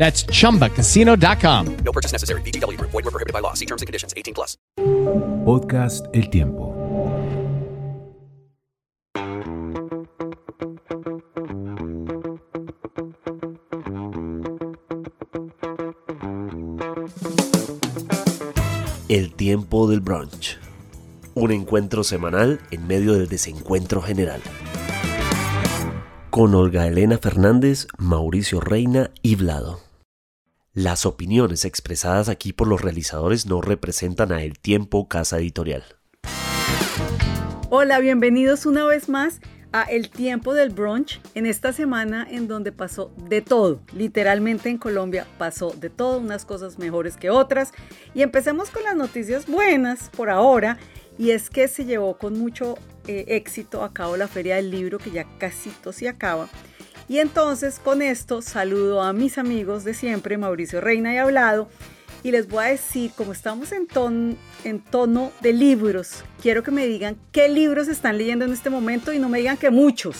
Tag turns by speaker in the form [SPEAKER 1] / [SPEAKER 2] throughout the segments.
[SPEAKER 1] That's chumbacasino.com.
[SPEAKER 2] No purchase necessary. VGW Group. Void were prohibited by law. See terms and conditions. 18 plus.
[SPEAKER 3] Podcast El Tiempo.
[SPEAKER 4] El tiempo del brunch. Un encuentro semanal en medio del desencuentro general. Con Olga Elena Fernández, Mauricio Reina y Vlado. Las opiniones expresadas aquí por los realizadores no representan a El Tiempo Casa Editorial.
[SPEAKER 5] Hola, bienvenidos una vez más a El Tiempo del Brunch, en esta semana en donde pasó de todo, literalmente en Colombia pasó de todo, unas cosas mejores que otras. Y empecemos con las noticias buenas por ahora, y es que se llevó con mucho eh, éxito a cabo la Feria del Libro, que ya casi se acaba. Y entonces con esto saludo a mis amigos de siempre, Mauricio Reina y Hablado, y les voy a decir, como estamos en, ton, en tono de libros, quiero que me digan qué libros están leyendo en este momento y no me digan que muchos.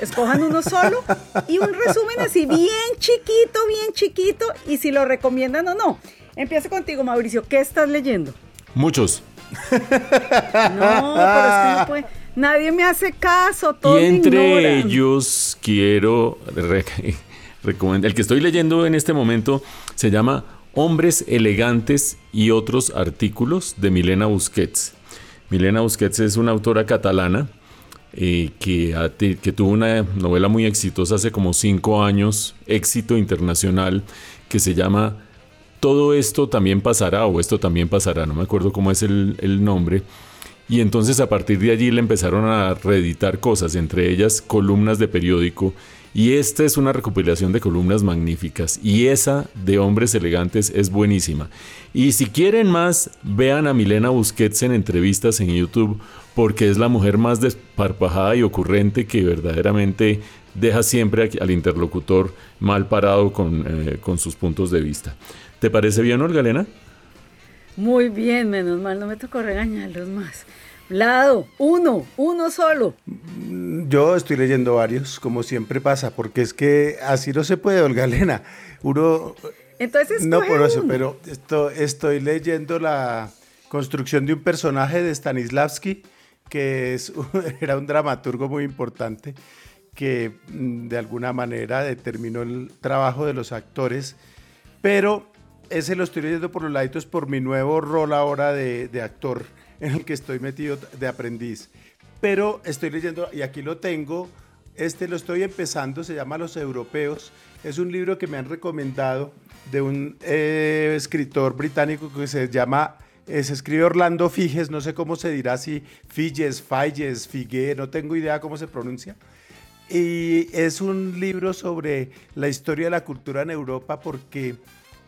[SPEAKER 5] Escojan uno solo y un resumen así bien chiquito, bien chiquito y si lo recomiendan o no. Empiezo contigo, Mauricio. ¿Qué estás leyendo?
[SPEAKER 6] Muchos.
[SPEAKER 5] No, pero es que no puede. Nadie me hace caso, todos
[SPEAKER 6] Y entre ellos quiero re- recomendar. El que estoy leyendo en este momento se llama Hombres elegantes y otros artículos de Milena Busquets. Milena Busquets es una autora catalana eh, que, tuvo una novela muy exitosa hace como cinco años, éxito internacional, que se llama Todo esto también pasará o esto también pasará, no me acuerdo cómo es el, el nombre. Y entonces a partir de allí le empezaron a reeditar cosas, entre ellas columnas de periódico. Y esta es una recopilación de columnas magníficas. Y esa de Hombres Elegantes es buenísima. Y si quieren más, vean a Milena Busquets en entrevistas en YouTube, porque es la mujer más desparpajada y ocurrente que verdaderamente deja siempre al interlocutor mal parado con, eh, con sus puntos de vista. ¿Te parece bien, Olga?
[SPEAKER 5] Muy bien, menos mal, no me tocó regañarlos más. Lado, uno, uno solo.
[SPEAKER 7] Yo estoy leyendo varios, como siempre pasa, porque es que así no se puede, Olga Elena. Uno
[SPEAKER 5] Entonces,
[SPEAKER 7] no por eso,
[SPEAKER 5] uno.
[SPEAKER 7] pero esto, estoy leyendo la construcción de un personaje de Stanislavski, que es, era un dramaturgo muy importante, que mm, de alguna manera determinó el trabajo de los actores, pero ese lo estoy leyendo por los laditos por mi nuevo rol ahora de, de actor, en el que estoy metido de aprendiz. Pero estoy leyendo, y aquí lo tengo, este lo estoy empezando, se llama Los Europeos. Es un libro que me han recomendado de un eh, escritor británico que se llama, eh, se escribe Orlando Figes, no sé cómo se dirá, si Figes, Falles, Figue, no tengo idea cómo se pronuncia. Y es un libro sobre la historia de la cultura en Europa porque,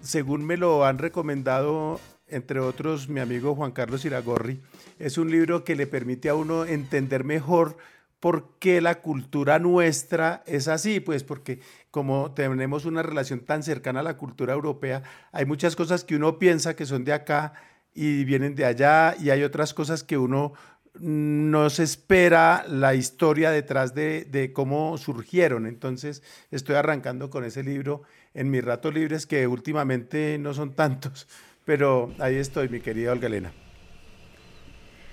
[SPEAKER 7] según me lo han recomendado, entre otros, mi amigo Juan Carlos Iragorri, es un libro que le permite a uno entender mejor por qué la cultura nuestra es así, pues porque como tenemos una relación tan cercana a la cultura europea, hay muchas cosas que uno piensa que son de acá y vienen de allá y hay otras cosas que uno no se espera la historia detrás de, de cómo surgieron. Entonces estoy arrancando con ese libro en mis ratos libres que últimamente no son tantos, pero ahí estoy, mi querida Olga Elena.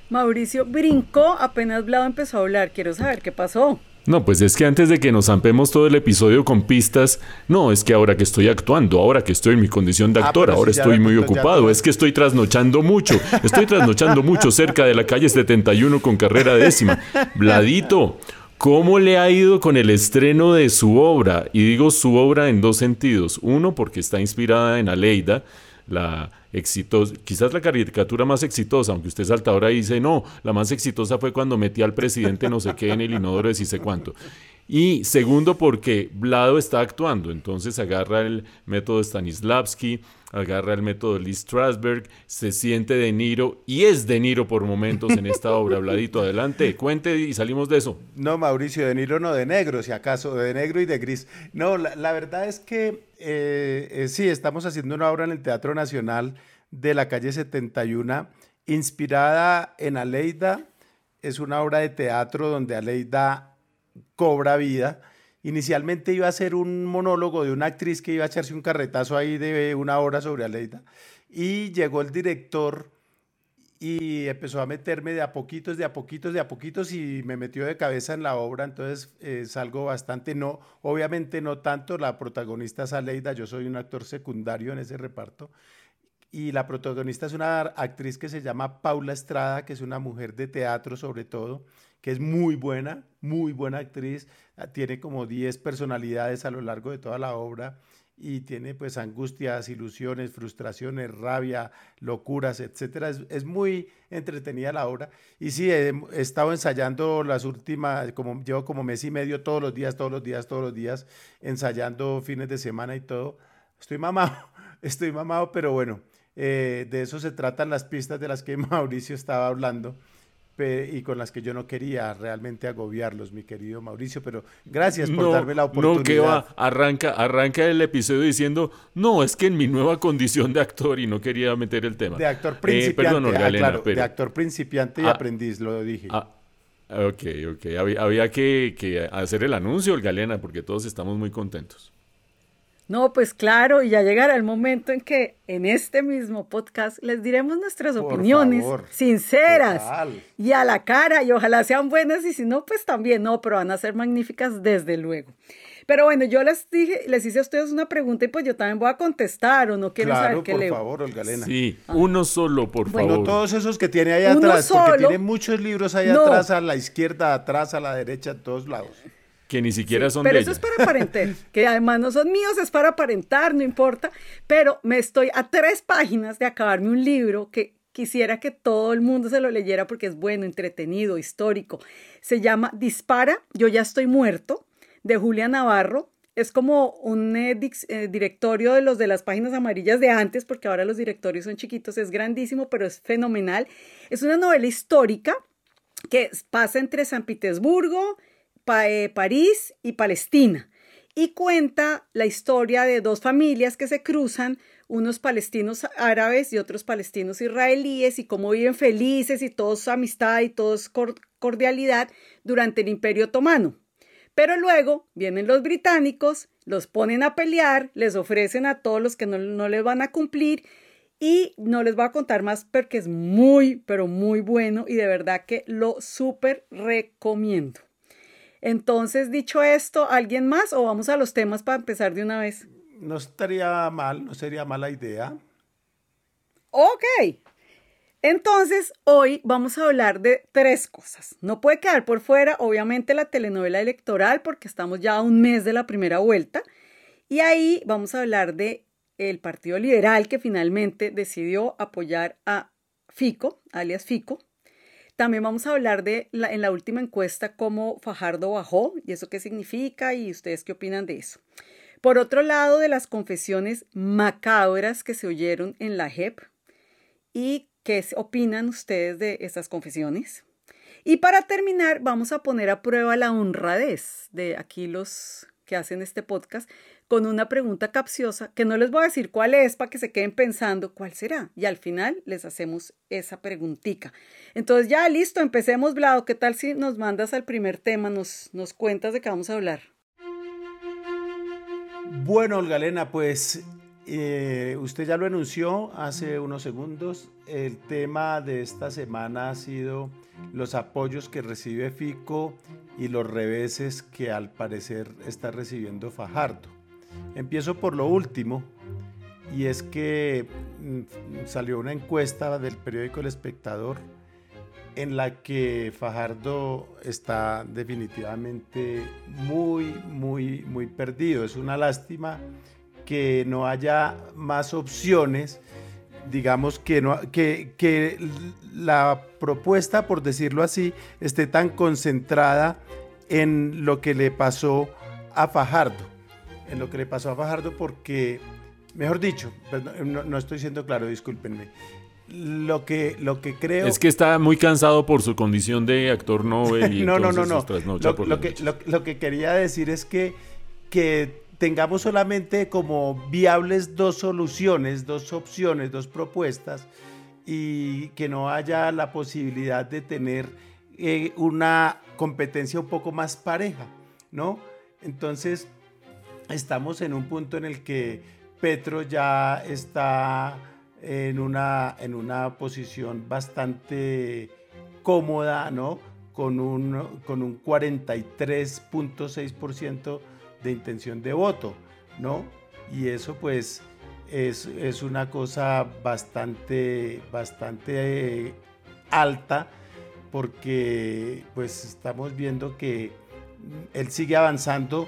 [SPEAKER 5] Mauricio brincó apenas Blado empezó a hablar. Quiero saber qué pasó.
[SPEAKER 6] No, pues es que antes de que nos ampemos todo el episodio con pistas, no, es que ahora que estoy actuando, ahora que estoy en mi condición de
[SPEAKER 7] Ah,
[SPEAKER 6] actor, ahora
[SPEAKER 7] si
[SPEAKER 6] estoy muy ocupado, es que estoy trasnochando mucho, estoy trasnochando mucho cerca de la calle 71 con carrera décima. Bladito, ¿cómo le ha ido con el estreno de su obra? Y digo su obra en dos sentidos. Uno, porque está inspirada en Aleida, la exitosa, quizás la caricatura más exitosa, aunque usted saltadora dice, no, la más exitosa fue cuando metí al presidente no sé qué en el inodoro de si sé cuánto. Y segundo, porque Blado está actuando, entonces agarra el método Stanislavski, agarra el método Lee Strasberg, se siente De Niro y es De Niro por momentos en esta obra. Bladito, adelante, cuente y salimos de eso.
[SPEAKER 7] No, Mauricio, de Niro no, de negro, si acaso, de negro y de gris. No, la, la verdad es que eh, eh, sí, estamos haciendo una obra en el Teatro Nacional de la calle 71, inspirada en Aleida. Es una obra de teatro donde Aleida cobra vida. Inicialmente iba a ser un monólogo de una actriz que iba a echarse un carretazo ahí de una hora sobre Aleida. Y llegó el director y empezó a meterme de a poquitos, de a poquitos, de a poquitos y me metió de cabeza en la obra, entonces eh, salgo bastante, no, obviamente no tanto, la protagonista es Aleida, yo soy un actor secundario en ese reparto y la protagonista es una actriz que se llama Paula Estrada, que es una mujer de teatro sobre todo, que es muy buena, muy buena actriz, ah, tiene como 10 personalidades a lo largo de toda la obra y tiene pues angustias, ilusiones, frustraciones, rabia, locuras, etcétera. Es, es muy entretenida la obra. Y sí, he, estado ensayando las últimas, como llevo como mes y medio todos los días, todos los días, todos los días, ensayando fines de semana y todo. Estoy mamado, estoy mamado, pero bueno, eh, de eso se tratan las pistas de las que Mauricio estaba hablando y con las que yo no quería realmente agobiarlos, mi querido Mauricio, pero gracias por darme la oportunidad.
[SPEAKER 6] No, que va, arranca, arranca el episodio diciendo, no, es que en mi nueva condición de actor y no quería meter el tema.
[SPEAKER 7] De actor
[SPEAKER 6] Eh,
[SPEAKER 7] principiante,
[SPEAKER 6] perdón,
[SPEAKER 7] ah,
[SPEAKER 6] Elena,
[SPEAKER 7] claro,
[SPEAKER 6] pero-
[SPEAKER 7] de actor principiante y
[SPEAKER 6] Ah,
[SPEAKER 7] aprendiz, lo dije.
[SPEAKER 6] Ah, ok, ok. Había, había que, que hacer el anuncio, Olga Elena, porque todos estamos muy contentos.
[SPEAKER 5] No, pues claro, y ya llegará el momento en que en este mismo podcast les diremos nuestras
[SPEAKER 7] Por
[SPEAKER 5] opiniones
[SPEAKER 7] favor,
[SPEAKER 5] sinceras
[SPEAKER 7] total.
[SPEAKER 5] y a la cara, y ojalá sean buenas, y si no, pues también no, pero van a ser magníficas desde luego. Pero bueno, yo les dije, les hice a ustedes una pregunta y pues yo también voy a contestar o no quieren
[SPEAKER 7] claro,
[SPEAKER 5] saber qué
[SPEAKER 7] por
[SPEAKER 5] leo.
[SPEAKER 7] favor, Olga Elena.
[SPEAKER 6] Sí, uno solo, por
[SPEAKER 5] Bueno.
[SPEAKER 6] favor.
[SPEAKER 7] No todos esos que tiene ahí
[SPEAKER 5] Uno
[SPEAKER 7] atrás, porque tiene muchos libros ahí
[SPEAKER 5] No.
[SPEAKER 7] atrás, a la izquierda, atrás, a la derecha, en todos lados.
[SPEAKER 6] Que ni siquiera son
[SPEAKER 5] Pero
[SPEAKER 6] de
[SPEAKER 5] eso
[SPEAKER 6] ella.
[SPEAKER 5] es para aparentar, que además no son míos, es para aparentar, no importa. Pero me estoy a tres páginas de acabarme un libro que quisiera que todo el mundo se lo leyera porque es bueno, entretenido, histórico. Se llama Dispara, yo ya estoy muerto, de Julia Navarro. Es como un eh, eh, directorio de los de las páginas amarillas de antes, porque ahora los directorios son chiquitos, es grandísimo, pero es fenomenal. Es una novela histórica que pasa entre San Petersburgo, Eh, París y Palestina. Y cuenta la historia de dos familias que se cruzan, unos palestinos árabes y otros palestinos israelíes, y cómo viven felices y todos amistad y todos cor- cordialidad durante el Imperio Otomano. Pero luego vienen los británicos, los ponen a pelear, les ofrecen a todos los que no, no les van a cumplir y no les voy a contar más porque es muy, pero muy bueno y de verdad que lo súper recomiendo. Entonces, dicho esto, ¿alguien más o vamos a los temas para empezar de una vez?
[SPEAKER 7] No estaría mal, no sería mala idea.
[SPEAKER 5] Ok. Entonces, hoy vamos a hablar de tres cosas. No puede quedar por fuera, obviamente, la telenovela electoral, porque estamos ya a un mes de la primera vuelta. Y ahí vamos a hablar de el Partido Liberal que finalmente decidió apoyar a Fico, alias Fico. También vamos a hablar de la, en la última encuesta cómo Fajardo bajó y eso qué significa y ustedes qué opinan de eso. Por otro lado, de las confesiones macabras que se oyeron en la JEP y qué opinan ustedes de estas confesiones. Y para terminar, vamos a poner a prueba la honradez de aquí los que hacen este podcast con una pregunta capciosa que no les voy a decir cuál es para que se queden pensando cuál será. Y al final les hacemos esa preguntica. Entonces ya listo, empecemos, Vlado. ¿Qué tal si nos mandas al primer tema, nos, nos cuentas de qué vamos a hablar?
[SPEAKER 7] Bueno, Olga Elena, pues eh, usted ya lo anunció hace unos segundos. El tema de esta semana ha sido los apoyos que recibe Fico y los reveses que al parecer está recibiendo Fajardo. Empiezo por lo último, y es que mm, salió una encuesta del periódico El Espectador en la que Fajardo está definitivamente muy, muy, muy perdido. Es una lástima que no haya más opciones, digamos que, que la propuesta, por decirlo así, esté tan concentrada en lo que le pasó a Fajardo, en lo que le pasó a Fajardo porque, mejor dicho, no, no estoy siendo claro, discúlpenme, lo que, lo que creo...
[SPEAKER 6] Es que está muy cansado por su condición de actor Nobel y
[SPEAKER 7] no, no, no, no. Lo, lo, que, lo, lo, que, quería decir es que, que tengamos solamente como viables dos soluciones, dos opciones, dos propuestas y que no haya la posibilidad de tener eh, una competencia un poco más pareja, ¿no? Entonces, estamos en un punto en el que Petro ya está en una, en una posición bastante cómoda, ¿no? Con un, con un 43.6% de intención de voto, ¿no? Y eso pues es, es una cosa bastante, bastante eh, alta porque pues estamos viendo que él sigue avanzando,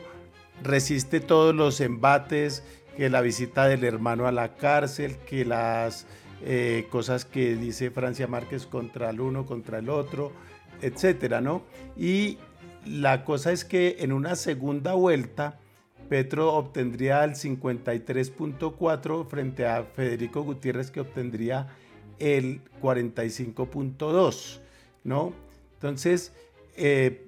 [SPEAKER 7] resiste todos los embates, que la visita del hermano a la cárcel, que las eh, cosas que dice Francia Márquez contra el uno, contra el otro, etcétera, ¿no? Y la cosa es que en una segunda vuelta, Petro obtendría el 53.4 frente a Federico Gutiérrez que obtendría el 45.2, ¿no? Entonces, eh,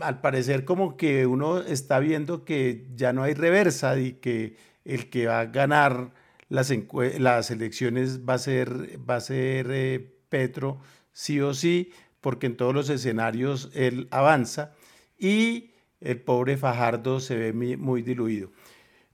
[SPEAKER 7] al parecer como que uno está viendo que ya no hay reversa y que el que va a ganar las, las elecciones va a ser, va a ser eh, Petro sí o sí, porque en todos los escenarios él avanza y el pobre Fajardo se ve muy, diluido.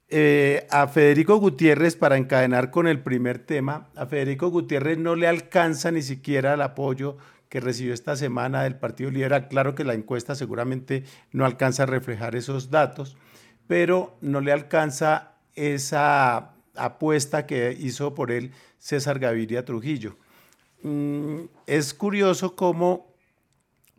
[SPEAKER 7] Eh, a Federico Gutiérrez, para encadenar con el primer tema, a Federico Gutiérrez no le alcanza ni siquiera el apoyo que recibió esta semana del Partido Liberal. Claro que la encuesta seguramente no alcanza a reflejar esos datos, pero no le alcanza esa apuesta que hizo por él César Gaviria Trujillo. Mm, es curioso cómo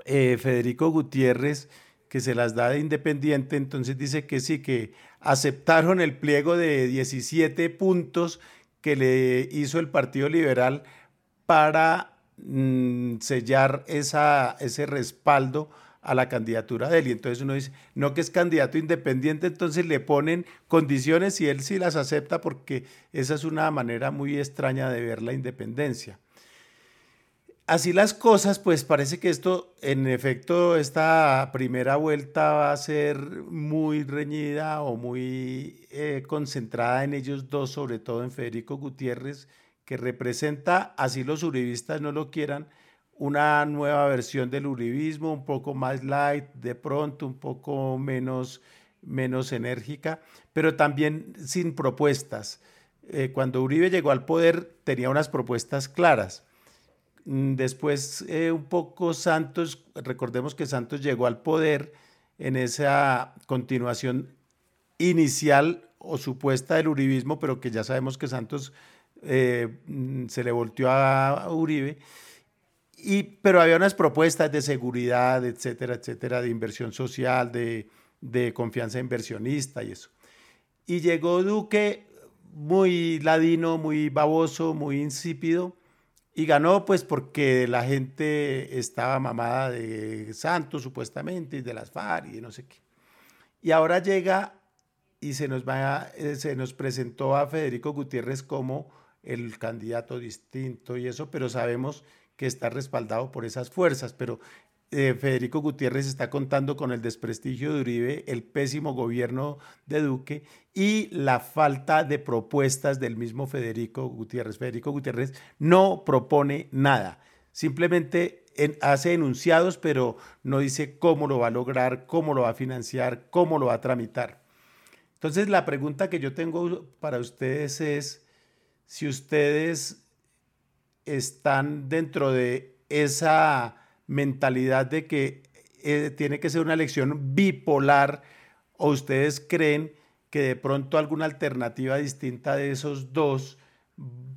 [SPEAKER 7] eh, Federico Gutiérrez que se las da de independiente, entonces dice que sí, que aceptaron el pliego de 17 puntos que le hizo el Partido Liberal para mm, sellar ese respaldo a la candidatura de él. Y entonces uno dice, no que es candidato independiente, entonces le ponen condiciones y él sí las acepta porque esa es una manera muy extraña de ver la independencia así las cosas, pues parece que esto, en efecto, esta primera vuelta va a ser muy reñida o muy eh, concentrada en ellos dos, sobre todo en Federico Gutiérrez, que representa, así los uribistas no lo quieran, una nueva versión del uribismo, un poco más light, de pronto un poco menos, menos enérgica, pero también sin propuestas. Eh, cuando Uribe llegó al poder tenía unas propuestas claras Mm, después, eh, un poco Santos, recordemos que Santos llegó al poder en esa continuación inicial o supuesta del uribismo, pero que ya sabemos que Santos eh, se le volteó a Uribe. Y, pero había unas propuestas de seguridad, etcétera, etcétera, de inversión social, de, de confianza inversionista y eso. Y llegó Duque muy ladino, muy baboso, muy insípido, y ganó pues porque la gente estaba mamada de Santos supuestamente y de las FARC y no sé qué. Y ahora llega y se nos, va, eh, se nos presentó a Federico Gutiérrez como el candidato distinto y eso, pero sabemos que está respaldado por esas fuerzas, pero eh, Federico Gutiérrez está contando con el desprestigio de Uribe, el pésimo gobierno de Duque y la falta de propuestas del mismo Federico Gutiérrez. Federico Gutiérrez no propone nada, simplemente hace enunciados, pero no dice cómo lo va a lograr, cómo lo va a financiar, cómo lo va a tramitar. Entonces la pregunta que yo tengo para ustedes es si ustedes están dentro de esa mentalidad de que eh, tiene que ser una elección bipolar o ustedes creen que de pronto alguna alternativa distinta de esos dos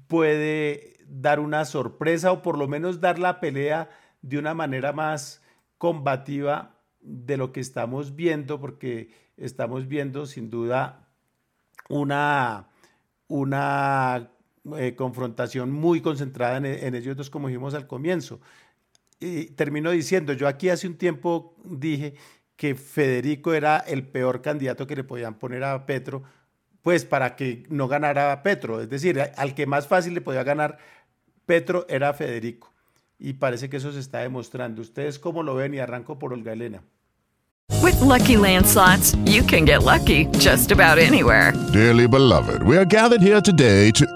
[SPEAKER 7] puede dar una sorpresa o por lo menos dar la pelea de una manera más combativa de lo que estamos viendo, porque estamos viendo sin duda una, una eh, confrontación muy concentrada en, en, ellos dos, como dijimos al comienzo. Y termino diciendo, yo aquí hace un tiempo dije que Federico era el peor candidato que le podían poner a Petro, pues para que no ganara Petro. Es decir, al que más fácil le podía ganar Petro era Federico. Y parece que eso se está demostrando. ¿Ustedes cómo lo ven? Y arranco por Olga Elena.
[SPEAKER 8] With lucky landslots, you can get lucky just about anywhere.
[SPEAKER 9] Dearly beloved, we are gathered here today to.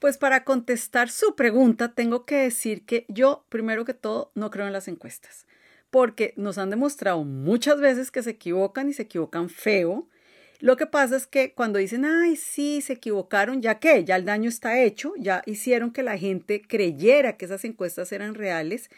[SPEAKER 5] Pues para contestar su pregunta, tengo que decir que yo, primero que todo, no creo en las encuestas, porque nos han demostrado muchas veces que se equivocan y se equivocan feo. Lo que pasa es que cuando dicen, ay, sí, se equivocaron, ya que ya el daño está hecho, ya hicieron que la gente creyera que esas encuestas eran reales.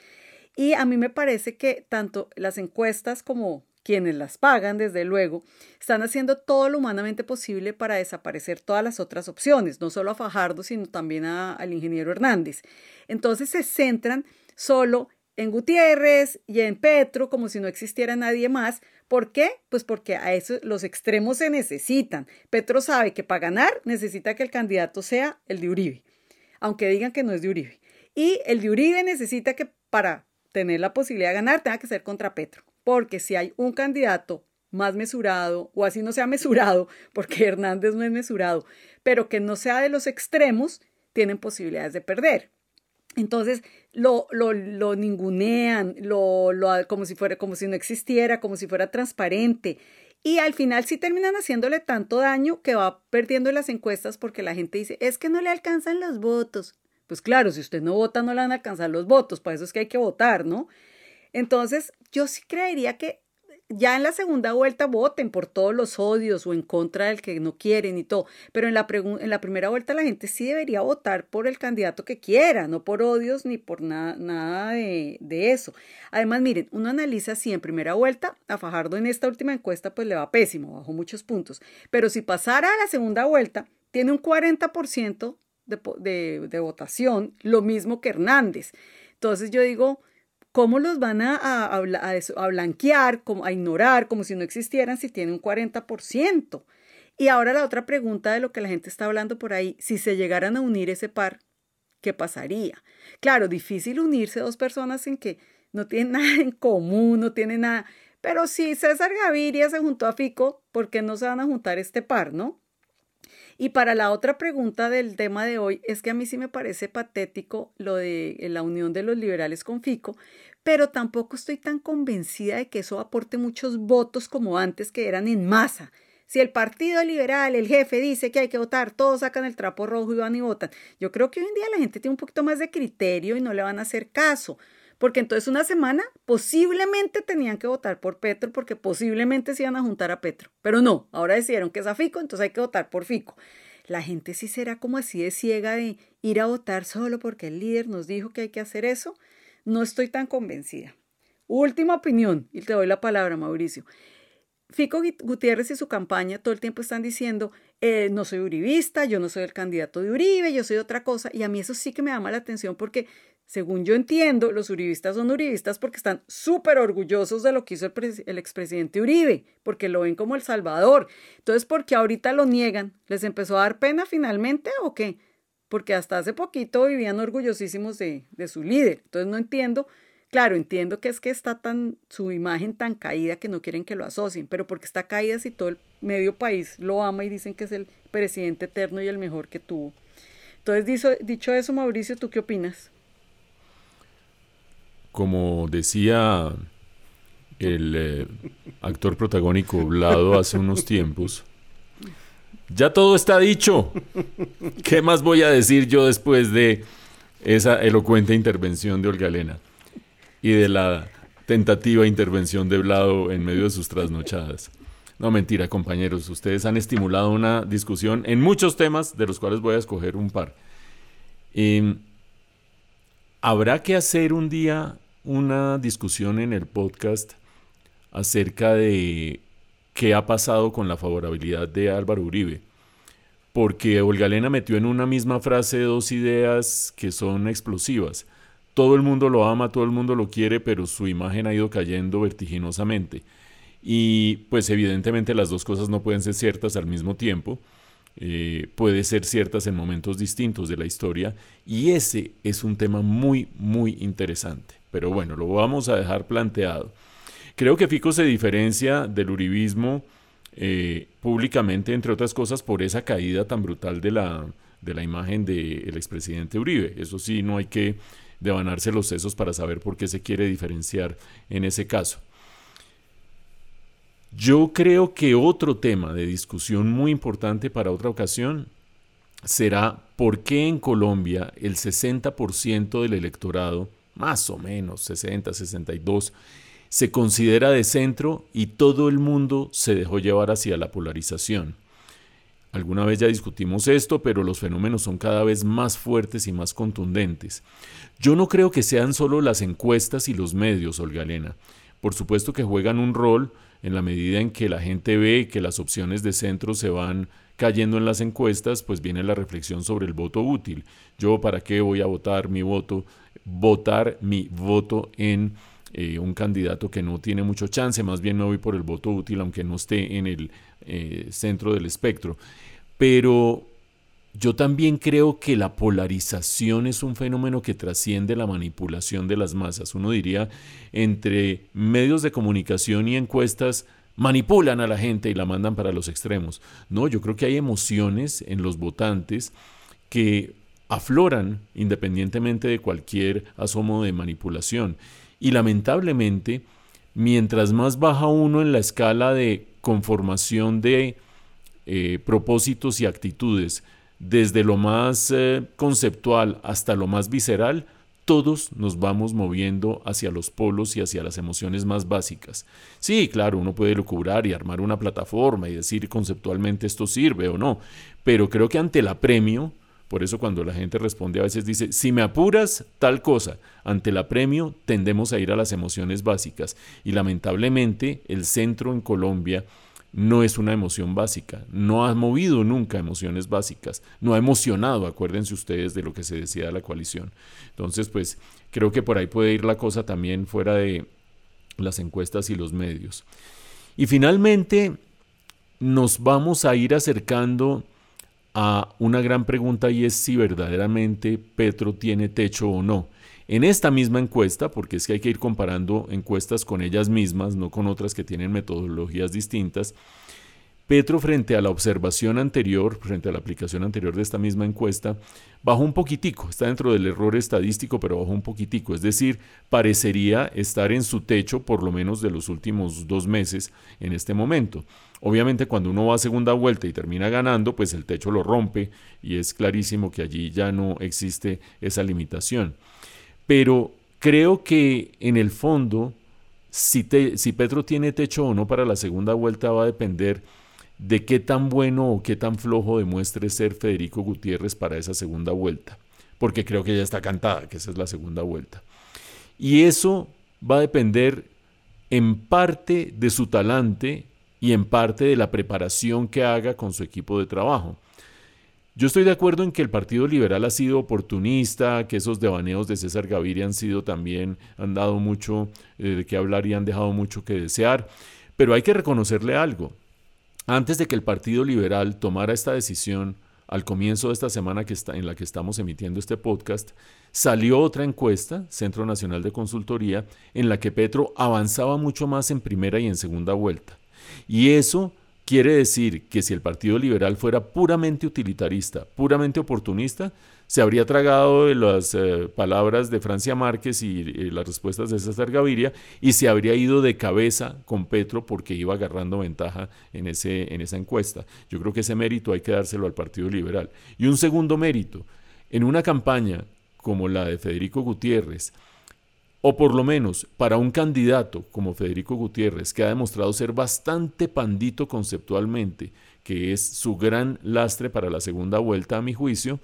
[SPEAKER 5] Y a mí me parece que tanto las encuestas como quienes las pagan, desde luego, están haciendo todo lo humanamente posible para desaparecer todas las otras opciones, no solo a Fajardo, sino también al ingeniero Hernández. Entonces se centran solo en Gutiérrez y en Petro como si no existiera nadie más. ¿Por qué? Pues porque a eso los extremos se necesitan. Petro sabe que para ganar necesita que el candidato sea el de Uribe, aunque digan que no es de Uribe. Y el de Uribe necesita que para tener la posibilidad de ganar tenga que ser contra Petro porque si hay un candidato más mesurado, o así no sea mesurado, porque Hernández no es mesurado, pero que no sea de los extremos, tienen posibilidades de perder. Entonces lo, lo, lo ningunean, lo, lo, como si fuera, como si no existiera, como si fuera transparente. Y al final sí terminan haciéndole tanto daño que va perdiendo las encuestas porque la gente dice, es que no le alcanzan los votos. Pues claro, si usted no vota, no le van a alcanzar los votos, para eso es que hay que votar, ¿no? Entonces, yo sí creería que ya en la segunda vuelta voten por todos los odios o en contra del que no quieren y todo, pero en la, en la primera vuelta la gente sí debería votar por el candidato que quiera, no por odios ni por nada, nada de, de, eso. Además, miren, uno analiza si en primera vuelta a Fajardo en esta última encuesta pues le va pésimo, bajó muchos puntos, pero si pasara a la segunda vuelta, tiene un 40% de, de, de votación, lo mismo que Hernández. Entonces yo digo, ¿Cómo los van a, a, blanquear, como, a ignorar, como si no existieran si tienen un 40%? Y ahora la otra pregunta de lo que la gente está hablando por ahí, si se llegaran a unir ese par, ¿qué pasaría? Claro, difícil unirse dos personas en que no tienen nada en común, no tienen nada. Pero si César Gaviria se juntó a Fico, ¿por qué no se van a juntar este par, no? Y para la otra pregunta del tema de hoy, es que a mí sí me parece patético lo de la unión de los liberales con Fico, pero tampoco estoy tan convencida de que eso aporte muchos votos como antes que eran en masa. Si el Partido Liberal, el jefe dice que hay que votar, todos sacan el trapo rojo y van y votan. Yo creo que hoy en día la gente tiene un poquito más de criterio y no le van a hacer caso porque entonces una semana posiblemente tenían que votar por Petro porque posiblemente se iban a juntar a Petro, pero no, ahora decidieron que es a Fico, entonces hay que votar por Fico. La gente sí será como así de ciega de ir a votar solo porque el líder nos dijo que hay que hacer eso. No estoy tan convencida. Última opinión, y te doy la palabra, Mauricio. Fico Gutiérrez y su campaña todo el tiempo están diciendo, eh, no soy uribista, yo no soy el candidato de Uribe, yo soy otra cosa, y a mí eso sí que me llama la atención porque, según yo entiendo, los uribistas son uribistas porque están súper orgullosos de lo que hizo el, el, expresidente Uribe, porque lo ven como el salvador. Entonces, ¿por qué ahorita lo niegan? ¿Les empezó a dar pena finalmente o qué? Porque hasta hace poquito vivían orgullosísimos de, su líder. Entonces, no entiendo Claro, entiendo que es que está tan su imagen tan caída que no quieren que lo asocien, pero porque está caída si todo el medio país lo ama y dicen que es el presidente eterno y el mejor que tuvo. Entonces, dicho, dicho eso, Mauricio, ¿tú qué opinas?
[SPEAKER 6] Como decía el eh, actor protagónico Vlado hace unos tiempos, ya todo está dicho. ¿Qué más voy a decir yo después de esa elocuente intervención de Olga Elena y de la tentativa intervención de Vlado en medio de sus trasnochadas? No, mentira, compañeros. Ustedes han estimulado una discusión en muchos temas, de los cuales voy a escoger un par. Em, Habrá que hacer un día una discusión en el podcast acerca de qué ha pasado con la favorabilidad de Álvaro Uribe. Porque Olga Elena metió en una misma frase dos ideas que son explosivas. Todo el mundo lo ama, todo el mundo lo quiere, pero su imagen ha ido cayendo vertiginosamente. Y pues evidentemente las dos cosas no pueden ser ciertas al mismo tiempo. Eh, puede ser ciertas en momentos distintos de la historia. Y ese es un tema muy, muy interesante. Pero bueno, lo vamos a dejar planteado. Creo que Fico se diferencia del uribismo eh, públicamente, entre otras cosas, por esa caída tan brutal de la, de la imagen del expresidente Uribe. Eso sí, no hay que devanarse los sesos para saber por qué se quiere diferenciar en ese caso. Yo creo que otro tema de discusión muy importante para otra ocasión será por qué en Colombia el 60% del electorado, más o menos 60, 62, se considera de centro y todo el mundo se dejó llevar hacia la polarización. Alguna vez ya discutimos esto, pero los fenómenos son cada vez más fuertes y más contundentes. Yo no creo que sean solo las encuestas y los medios, Olga Elena. Por supuesto que juegan un rol en la medida en que la gente ve que las opciones de centro se van cayendo en las encuestas, pues viene la reflexión sobre el voto útil. Yo para qué voy a votar mi voto, votar mi voto en eh, un candidato que no tiene mucho chance, más bien me voy por el voto útil, aunque no esté en el eh, centro del espectro. Pero yo también creo que la polarización es un fenómeno que trasciende la manipulación de las masas. Uno diría, entre medios de comunicación y encuestas, manipulan a la gente y la mandan para los extremos. No, yo creo que hay emociones en los votantes que afloran independientemente de cualquier asomo de manipulación. Y lamentablemente, mientras más baja uno en la escala de conformación de eh, propósitos y actitudes, desde lo más eh, conceptual hasta lo más visceral, todos nos vamos moviendo hacia los polos y hacia las emociones más básicas. Sí, claro, uno puede lucubrar y armar una plataforma y decir conceptualmente esto sirve o no, pero creo que ante el apremio, por eso cuando la gente responde a veces dice, si me apuras, tal cosa, ante el apremio tendemos a ir a las emociones básicas y lamentablemente el centro en Colombia no es una emoción básica, no ha movido nunca emociones básicas, no ha emocionado, acuérdense ustedes de lo que se decía de la coalición. Entonces, pues creo que por ahí puede ir la cosa también fuera de las encuestas y los medios. Y finalmente, nos vamos a ir acercando a una gran pregunta y es si verdaderamente Petro tiene techo o no. En esta misma encuesta, porque es que hay que ir comparando encuestas con ellas mismas, no con otras que tienen metodologías distintas, Petro frente a la observación anterior, frente a la aplicación anterior de esta misma encuesta, bajó un poquitico, está dentro del error estadístico, pero bajó un poquitico, es decir, parecería estar en su techo por lo menos de los últimos dos meses en este momento. Obviamente cuando uno va a segunda vuelta y termina ganando, pues el techo lo rompe y es clarísimo que allí ya no existe esa limitación. Pero creo que en el fondo, si, si Petro tiene techo o no para la segunda vuelta va a depender de qué tan bueno o qué tan flojo demuestre ser Federico Gutiérrez para esa segunda vuelta, porque creo que ya está cantada, que esa es la segunda vuelta. Y eso va a depender en parte de su talante y en parte de la preparación que haga con su equipo de trabajo. Yo estoy de acuerdo en que el Partido Liberal ha sido oportunista, que esos devaneos de César Gaviria han sido también, han dado mucho eh, de qué hablar y han dejado mucho que desear, pero hay que reconocerle algo. Antes de que el Partido Liberal tomara esta decisión, al comienzo de esta semana que está, en la que estamos emitiendo este podcast, salió otra encuesta, Centro Nacional de Consultoría, en la que Petro avanzaba mucho más en primera y en segunda vuelta. Y eso quiere decir que si el Partido Liberal fuera puramente utilitarista, puramente oportunista, se habría tragado las eh, palabras de Francia Márquez y, las respuestas de César Gaviria y se habría ido de cabeza con Petro porque iba agarrando ventaja en, ese, en esa encuesta. Yo creo que ese mérito hay que dárselo al Partido Liberal. Y un segundo mérito, en una campaña como la de Federico Gutiérrez, o por lo menos para un candidato como Federico Gutiérrez, que ha demostrado ser bastante pandito conceptualmente, que es su gran lastre para la segunda vuelta a mi juicio,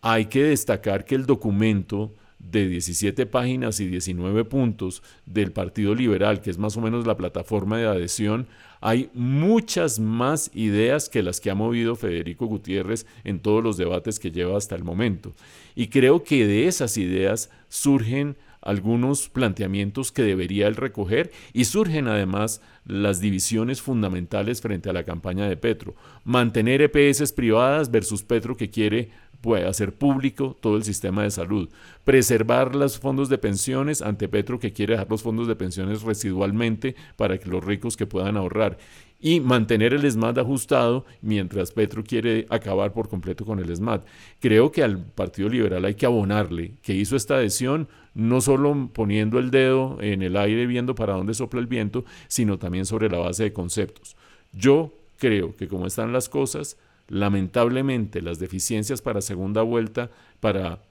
[SPEAKER 6] hay que destacar que el documento de 17 páginas y 19 puntos del Partido Liberal, que es más o menos la plataforma de adhesión, hay muchas más ideas que las que ha movido Federico Gutiérrez en todos los debates que lleva hasta el momento. Y creo que de esas ideas surgen algunos planteamientos que debería él recoger y surgen además las divisiones fundamentales frente a la campaña de Petro. Mantener EPS privadas versus Petro que quiere puede hacer público todo el sistema de salud, preservar los fondos de pensiones ante Petro que quiere dejar los fondos de pensiones residualmente para que los ricos que puedan ahorrar y mantener el SMAT ajustado mientras Petro quiere acabar por completo con el SMAT. Creo que al Partido Liberal hay que abonarle que hizo esta adhesión no solo poniendo el dedo en el aire viendo para dónde sopla el viento, sino también sobre la base de conceptos. Yo creo que como están las cosas, Lamentablemente, las deficiencias para segunda vuelta, para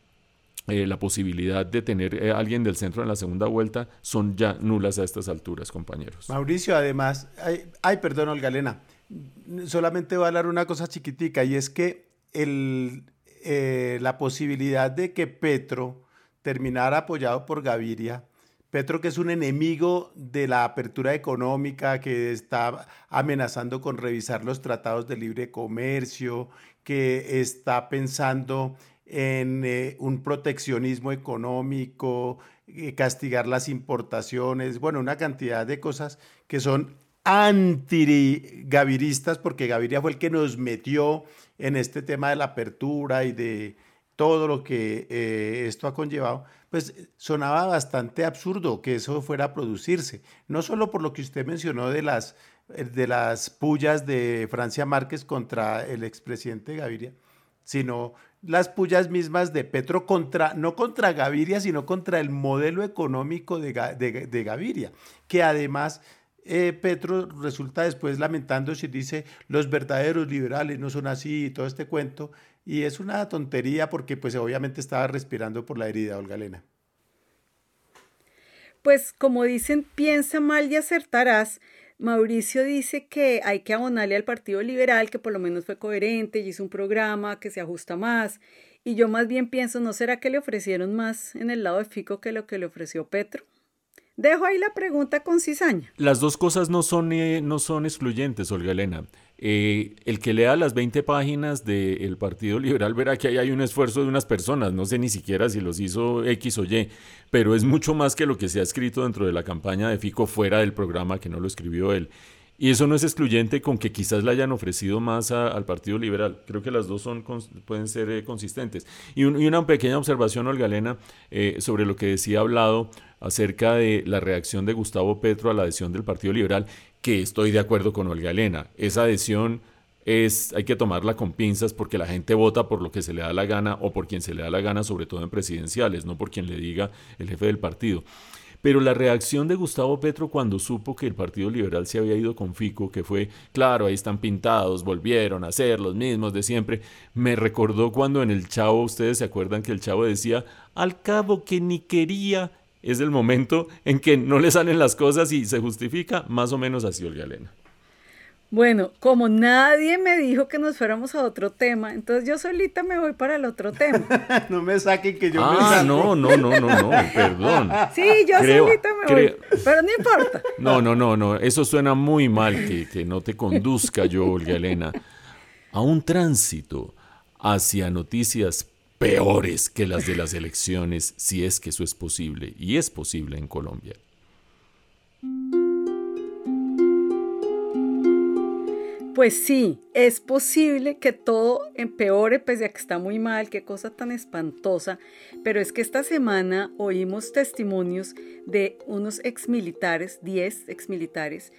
[SPEAKER 6] eh, la posibilidad de tener eh, alguien del centro en la segunda vuelta, son ya nulas a estas alturas, compañeros.
[SPEAKER 7] Mauricio, además, ay, perdón, Olga Elena, solamente voy a hablar una cosa chiquitica y es que el, eh, la posibilidad de que Petro terminara apoyado por Gaviria Petro, que es un enemigo de la apertura económica, que está amenazando con revisar los tratados de libre comercio, que está pensando en eh, un proteccionismo económico, eh, castigar las importaciones, bueno, una cantidad de cosas que son anti-gaviristas, porque Gaviria fue el que nos metió en este tema de la apertura y de todo lo que eh, esto ha conllevado, pues sonaba bastante absurdo que eso fuera a producirse. No solo por lo que usted mencionó de las, eh, de las pullas de Francia Márquez contra el expresidente Gaviria, sino las pullas mismas de Petro contra, no contra Gaviria, sino contra el modelo económico de, de, Gaviria, que además eh, Petro resulta después lamentándose y dice, los verdaderos liberales no son así y todo este cuento, y es una tontería porque pues obviamente estaba respirando por la herida, Olga Elena.
[SPEAKER 5] Pues como dicen, piensa mal y acertarás. Mauricio dice que hay que abonarle al Partido Liberal, que por lo menos fue coherente y hizo un programa que se ajusta más. Y yo más bien pienso, ¿no será que le ofrecieron más en el lado de Fico que lo que le ofreció Petro? Dejo ahí la pregunta con cizaña.
[SPEAKER 6] Las dos cosas no son, eh, no son excluyentes, Olga Elena. Eh, el que lea las 20 páginas del Partido Liberal verá que ahí hay un esfuerzo de unas personas, no sé ni siquiera si los hizo X o Y, pero es mucho más que lo que se ha escrito dentro de la campaña de Fico fuera del programa que no lo escribió él. Y eso no es excluyente con que quizás le hayan ofrecido más al Partido Liberal. Creo que las dos son, pueden ser eh, consistentes. Y, una pequeña observación, Olga Elena, eh, sobre lo que decía hablado acerca de la reacción de Gustavo Petro a la adhesión del Partido Liberal que estoy de acuerdo con Olga Elena. Esa adhesión es, hay que tomarla con pinzas porque la gente vota por lo que se le da la gana o por quien se le da la gana, sobre todo en presidenciales, no por quien le diga el jefe del partido. Pero la reacción de Gustavo Petro cuando supo que el Partido Liberal se había ido con Fico, que fue, claro, ahí están pintados, volvieron a ser los mismos de siempre, me recordó cuando en el Chavo, ustedes se acuerdan que el Chavo decía, al cabo que ni quería es el momento en que no le salen las cosas y se justifica, más o menos así, Olga Elena.
[SPEAKER 5] Bueno, como nadie me dijo que nos fuéramos a otro tema, entonces yo solita me voy para el otro tema.
[SPEAKER 7] no me saquen que yo
[SPEAKER 6] ah, no, no, no, no, no, perdón.
[SPEAKER 5] Sí, yo solita me voy, pero no importa.
[SPEAKER 6] No, no, no, no, eso suena muy mal que, que no te conduzca yo, Olga Elena, a un tránsito hacia noticias peores que las de las elecciones, si es que eso es posible, y es posible en Colombia.
[SPEAKER 5] Pues sí, es posible que todo empeore pese a que está muy mal, qué cosa tan espantosa, pero es que esta semana oímos testimonios de unos exmilitares, 10 exmilitares,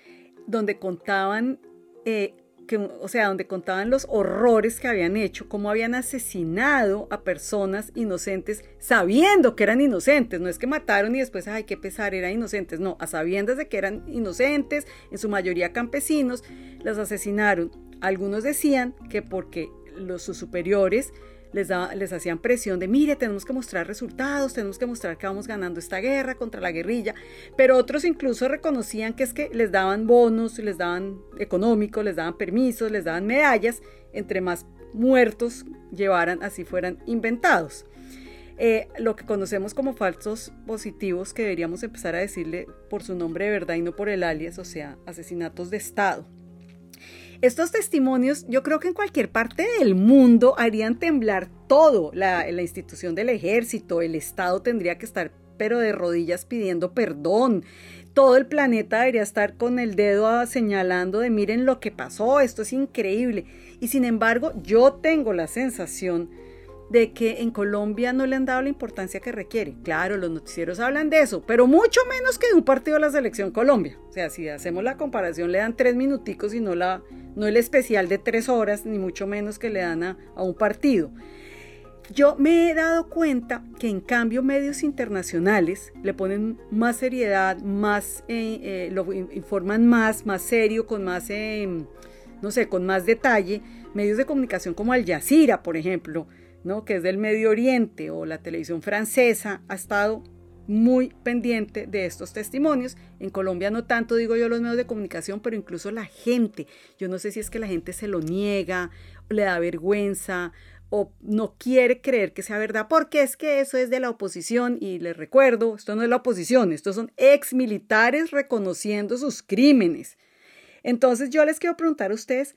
[SPEAKER 5] donde contaban eh, o sea, donde contaban los horrores que habían hecho, cómo habían asesinado a personas inocentes sabiendo que eran inocentes. No es que mataron y después, ay, qué pesar, eran inocentes. No, a sabiendas de que eran inocentes, en su mayoría campesinos, los asesinaron. Algunos decían que porque los sus superiores les, les hacían presión de, mire, tenemos que mostrar resultados, tenemos que mostrar que vamos ganando esta guerra contra la guerrilla, pero otros incluso reconocían que es que les daban bonos, les daban económicos, les daban permisos, les daban medallas, entre más muertos llevaran, así fueran inventados. Eh, lo que conocemos como falsos positivos, que deberíamos empezar a decirle por su nombre de verdad y no por el alias, o sea, asesinatos de Estado. Estos testimonios yo creo que en cualquier parte del mundo harían temblar todo. La, institución del ejército, el Estado tendría que estar pero de rodillas pidiendo perdón. Todo el planeta debería estar con el dedo señalando de miren lo que pasó, esto es increíble. Y sin embargo, yo tengo la sensación de que en Colombia no le han dado la importancia que requiere. Claro, los noticieros hablan de eso, pero mucho menos que de un partido de la selección Colombia. O sea, si hacemos la comparación, le dan tres minuticos y no, la, no el especial de tres horas, ni mucho menos que le dan a, un partido. Yo me he dado cuenta que en cambio medios internacionales le ponen más seriedad, más, eh, eh, lo informan más, más serio, con más, em, no sé, con más detalle. Medios de comunicación como Al Jazeera, por ejemplo, que es del Medio Oriente o la televisión francesa, ha estado muy pendiente de estos testimonios. En Colombia no tanto, digo yo, los medios de comunicación, pero incluso la gente. Yo no sé si es que la gente se lo niega, le da vergüenza o no quiere creer que sea verdad, porque es que eso es de la oposición y les recuerdo, esto no es la oposición, estos son ex militares reconociendo sus crímenes. Entonces yo les quiero preguntar a ustedes,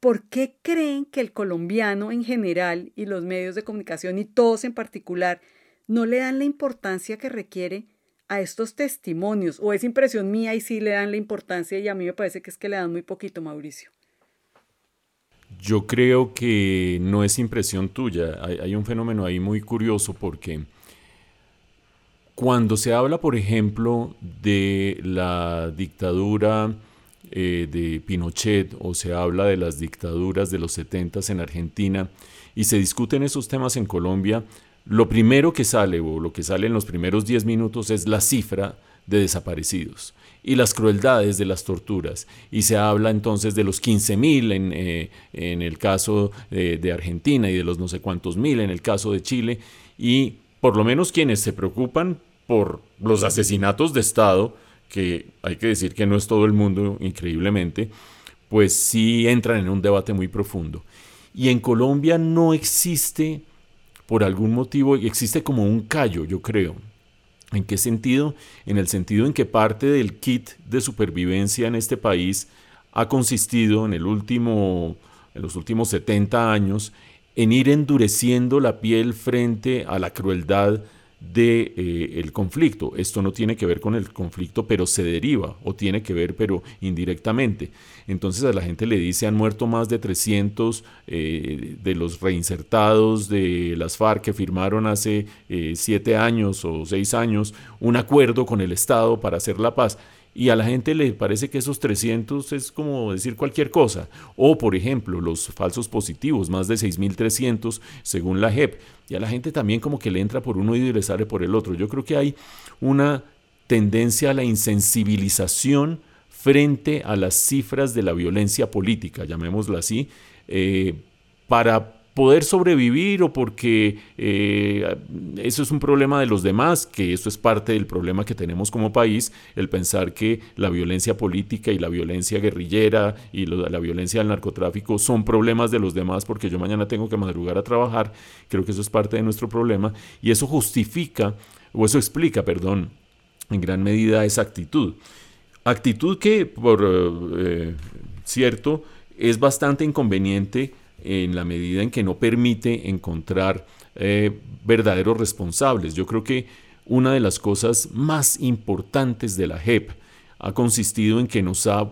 [SPEAKER 5] ¿Por qué creen que el colombiano en general y los medios de comunicación y todos en particular no le dan la importancia que requiere a estos testimonios? ¿O es impresión mía y sí le dan la importancia y a mí me parece que es que le dan muy poquito, Mauricio?
[SPEAKER 6] Yo creo que no es impresión tuya. Hay, un fenómeno ahí muy curioso porque cuando se habla, por ejemplo, de la dictadura eh, de Pinochet o se habla de las dictaduras de los 70 en Argentina y se discuten esos temas en Colombia, lo primero que sale o lo que sale en los primeros 10 minutos es la cifra de desaparecidos y las crueldades de las torturas. Y se habla entonces de los 15.000 en, eh, en el caso eh, de Argentina y de los no sé cuántos mil en el caso de Chile. Y por lo menos quienes se preocupan por los asesinatos de Estado, que hay que decir que no es todo el mundo, increíblemente, pues sí entran en un debate muy profundo. Y en Colombia no existe, por algún motivo, existe como un callo, yo creo, ¿En qué sentido? En el sentido en que parte del kit de supervivencia en este país ha consistido en, el último, en los últimos 70 años en ir endureciendo la piel frente a la crueldad del de, eh, el conflicto. Esto no tiene que ver con el conflicto, pero se deriva, o tiene que ver, pero indirectamente. Entonces a la gente le dice, han muerto más de 300 eh, de los reinsertados de las FARC que firmaron hace eh, siete años o seis años un acuerdo con el Estado para hacer la paz y a la gente le parece que esos 300 es como decir cualquier cosa. O, por ejemplo, los falsos positivos, más de 6.300 según la JEP. Y a la gente también como que le entra por uno y le sale por el otro. Yo creo que hay una tendencia a la insensibilización frente a las cifras de la violencia política, llamémosla así, eh, para poder sobrevivir o porque eh, eso es un problema de los demás, que eso es parte del problema que tenemos como país, el pensar que la violencia política y la violencia guerrillera y la violencia del narcotráfico son problemas de los demás porque yo mañana tengo que madrugar a trabajar, creo que eso es parte de nuestro problema y eso justifica, o eso explica, perdón, en gran medida esa actitud. Actitud que por... Eh, cierto, es bastante inconveniente en la medida en que no permite encontrar eh, verdaderos responsables. Yo creo que una de las cosas más importantes de la JEP ha consistido en que nos ha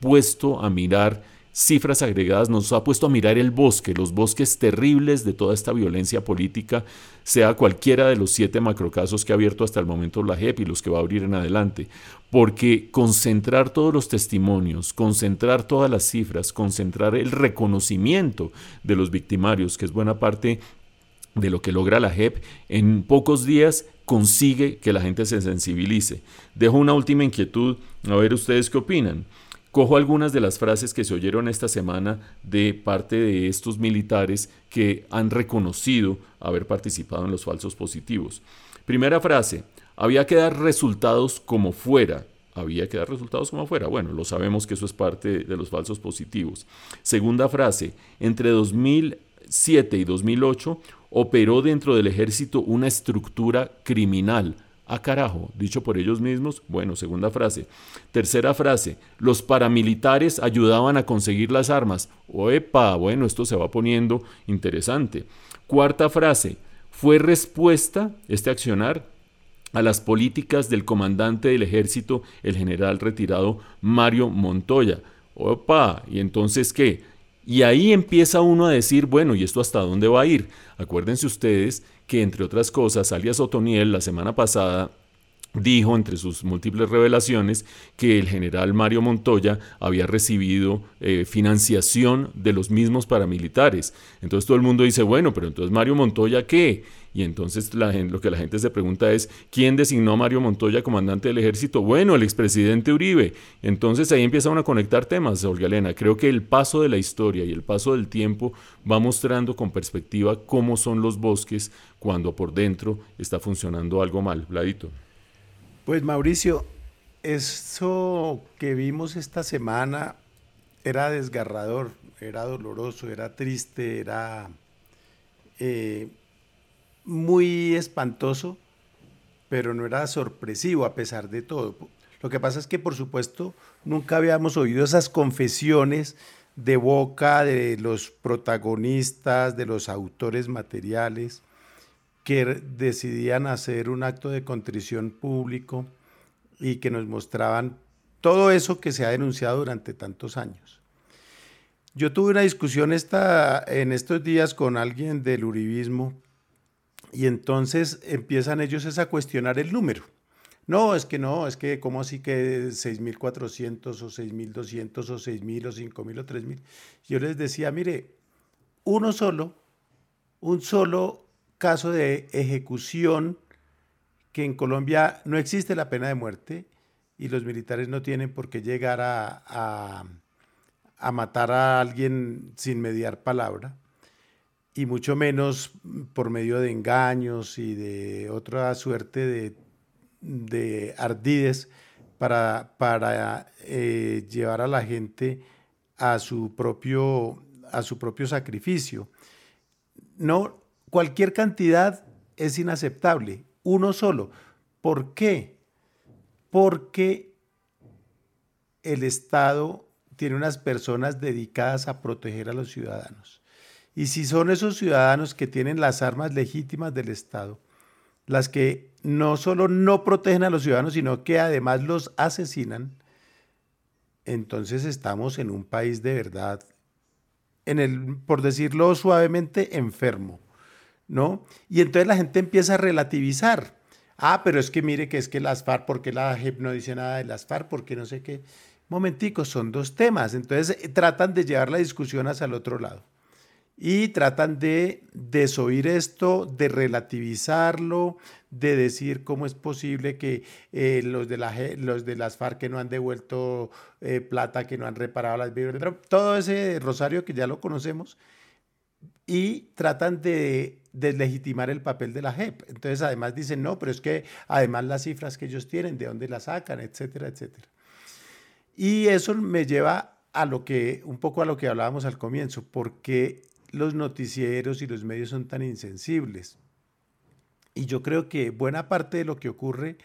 [SPEAKER 6] puesto a mirar cifras agregadas, nos ha puesto a mirar el bosque, los bosques terribles de toda esta violencia política, sea cualquiera de los siete macrocasos que ha abierto hasta el momento la JEP y los que va a abrir en adelante. Porque concentrar todos los testimonios, concentrar todas las cifras, concentrar el reconocimiento de los victimarios, que es buena parte de lo que logra la JEP, en pocos días consigue que la gente se sensibilice. Dejo una última inquietud, a ver ustedes qué opinan. Cojo algunas de las frases que se oyeron esta semana de parte de estos militares que han reconocido haber participado en los falsos positivos. Primera frase, había que dar resultados como fuera. Había que dar resultados como fuera. Bueno, lo sabemos que eso es parte de los falsos positivos. Segunda frase, entre 2007 y 2008 operó dentro del ejército una estructura criminal Ah, carajo, dicho por ellos mismos. Bueno, segunda frase. Tercera frase, los paramilitares ayudaban a conseguir las armas. Oepa, bueno, esto se va poniendo interesante. Cuarta frase, fue respuesta, este accionar, a las políticas del comandante del ejército, el general retirado Mario Montoya. Opa, ¿y entonces qué? Y ahí empieza uno a decir, bueno, ¿y esto hasta dónde va a ir? Acuérdense ustedes que, entre otras cosas, alias Otoniel la semana pasada dijo entre sus múltiples revelaciones que el general Mario Montoya había recibido eh, financiación de los mismos paramilitares. Entonces todo el mundo dice, bueno, pero entonces Mario Montoya qué? Y entonces la lo que la gente se pregunta es, ¿quién designó a Mario Montoya comandante del ejército? Bueno, el expresidente Uribe. Entonces ahí empiezan a conectar temas, Olga Elena. Creo que el paso de la historia y el paso del tiempo va mostrando con perspectiva cómo son los bosques cuando por dentro está funcionando algo mal. Vladito.
[SPEAKER 7] Pues Mauricio, eso que vimos esta semana era desgarrador, era doloroso, era triste, era eh, muy espantoso, pero no era sorpresivo a pesar de todo. Lo que pasa es que, por supuesto, nunca habíamos oído esas confesiones de boca de los protagonistas, de los autores materiales, que decidían hacer un acto de contrición público y que nos mostraban todo eso que se ha denunciado durante tantos años. Yo tuve una discusión esta, en estos días con alguien del Uribismo y entonces empiezan ellos a cuestionar el número. No, es que no, es que ¿cómo así que 6.400 o 6.200 o 6.000 o 5.000 o 3.000? Yo les decía, mire, uno solo, un solo caso de ejecución que en Colombia no existe la pena de muerte y los militares no tienen por qué llegar a, a, matar a alguien sin mediar palabra y mucho menos por medio de engaños y de otra suerte de, de ardides para, para eh, llevar a la gente a su propio, a su propio sacrificio. No, Cualquier cantidad es inaceptable, uno solo. ¿Por qué? Porque el Estado tiene unas personas dedicadas a proteger a los ciudadanos. Y si son esos ciudadanos que tienen las armas legítimas del Estado, las que no solo no protegen a los ciudadanos, sino que además los asesinan, entonces estamos en un país de verdad, en el, por decirlo suavemente, enfermo. ¿No? Y entonces la gente empieza a relativizar. Ah, pero es que mire que es que las FARC, ¿por qué la JEP no dice nada de las FARC? ¿Por qué no sé qué? Momentico, son dos temas. Entonces eh, tratan de llevar la discusión hacia el otro lado. Y tratan de desoír esto, de relativizarlo, de decir cómo es posible que eh, los, de la, los de las FARC que no han devuelto eh, plata, que no han reparado las vidas, todo ese rosario que ya lo conocemos, y tratan de deslegitimar el papel de la JEP. Entonces, además dicen, no, pero es que además las cifras que ellos tienen, de dónde las sacan, etcétera, etcétera. Y eso me lleva a lo que, un poco a lo que hablábamos al comienzo, ¿por qué los noticieros y los medios son tan insensibles? Y yo creo que buena parte de lo que ocurre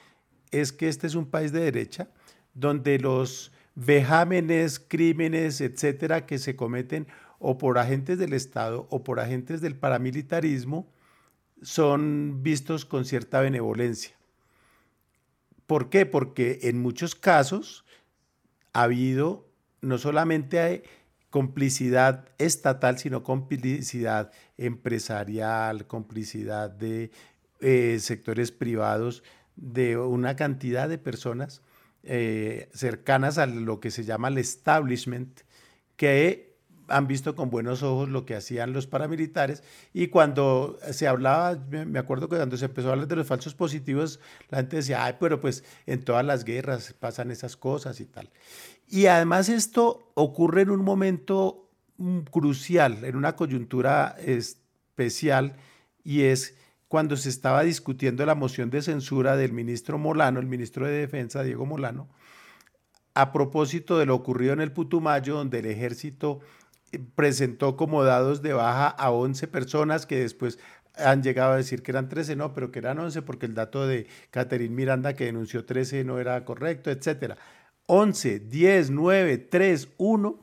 [SPEAKER 7] es que este es un país de derecha, donde los vejámenes, crímenes, etcétera, que se cometen o por agentes del Estado o por agentes del paramilitarismo, son vistos con cierta benevolencia. ¿Por qué? Porque en muchos casos ha habido no solamente complicidad estatal, sino complicidad empresarial, complicidad de eh, sectores privados, de una cantidad de personas eh, cercanas a lo que se llama el establishment, que han visto con buenos ojos lo que hacían los paramilitares y cuando se hablaba, me acuerdo que cuando se empezó a hablar de los falsos positivos, la gente decía, ay, pero pues en todas las guerras pasan esas cosas y tal. Y además esto ocurre en un momento mm, crucial, en una coyuntura especial, y es cuando se estaba discutiendo la moción de censura del ministro Molano, el ministro de Defensa, Diego Molano, a propósito de lo ocurrido en el Putumayo, donde el ejército presentó como dados de baja a 11 personas que después han llegado a decir que eran 13, no, pero que eran 11 porque el dato de Caterín Miranda que denunció 13 no era correcto, etcétera. 11, 10, 9, 3, 1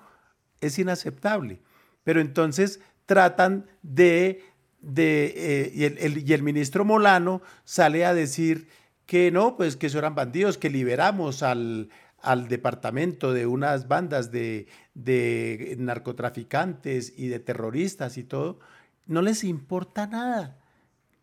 [SPEAKER 7] es inaceptable. Pero entonces tratan de de, eh, y, el, y, el, ministro Molano sale a decir que no, pues que eso eran bandidos, que liberamos al, al departamento de unas bandas de, narcotraficantes y de terroristas y todo, no les importa nada.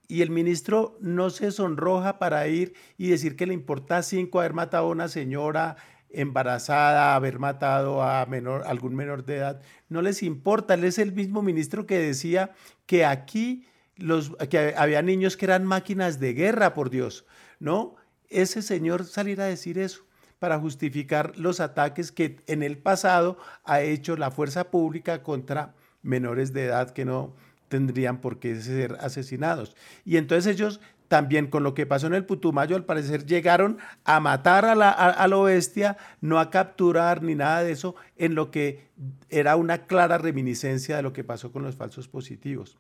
[SPEAKER 7] Y el ministro no se sonroja para ir y decir que le importa cinco haber matado a una señora embarazada, haber matado a menor, algún menor de edad, no les importa. Él es el mismo ministro que decía que aquí los, que había niños que eran máquinas de guerra, por Dios, ¿no? Ese señor salir a decir eso para justificar los ataques que en el pasado ha hecho la fuerza pública contra menores de edad que no tendrían por qué ser asesinados. Y entonces ellos también con lo que pasó en el Putumayo, al parecer llegaron a matar a la, a, bestia, no a capturar ni nada de eso, en lo que era una clara reminiscencia de lo que pasó con los falsos positivos.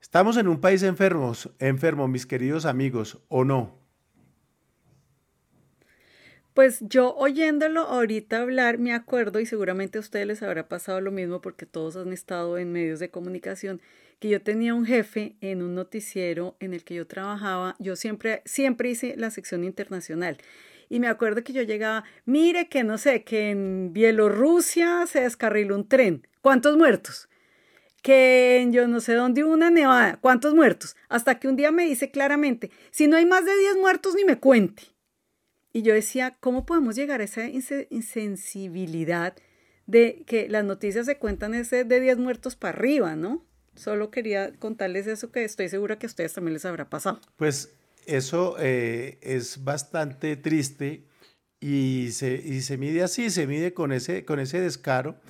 [SPEAKER 7] Estamos en un país enfermos, enfermo, mis queridos amigos, ¿o no?
[SPEAKER 5] Pues yo oyéndolo ahorita hablar, me acuerdo, y seguramente a ustedes les habrá pasado lo mismo porque todos han estado en medios de comunicación, que yo tenía un jefe en un noticiero en el que yo trabajaba, yo siempre, siempre hice la sección internacional. Y me acuerdo que yo llegaba, mire que no sé, que en Bielorrusia se descarriló un tren. ¿Cuántos muertos? Que en yo no sé dónde una nevada. ¿Cuántos muertos? Hasta que un día me dice claramente, si no hay más de 10 muertos, ni me cuente. Y yo decía, ¿cómo podemos llegar a esa insensibilidad de que las noticias se cuentan ese de 10 muertos para arriba, ¿no? Solo quería contarles eso que estoy segura que a ustedes también les habrá pasado.
[SPEAKER 7] Pues eso eh, es bastante triste y se, y se mide así, se mide con ese, con ese descaro.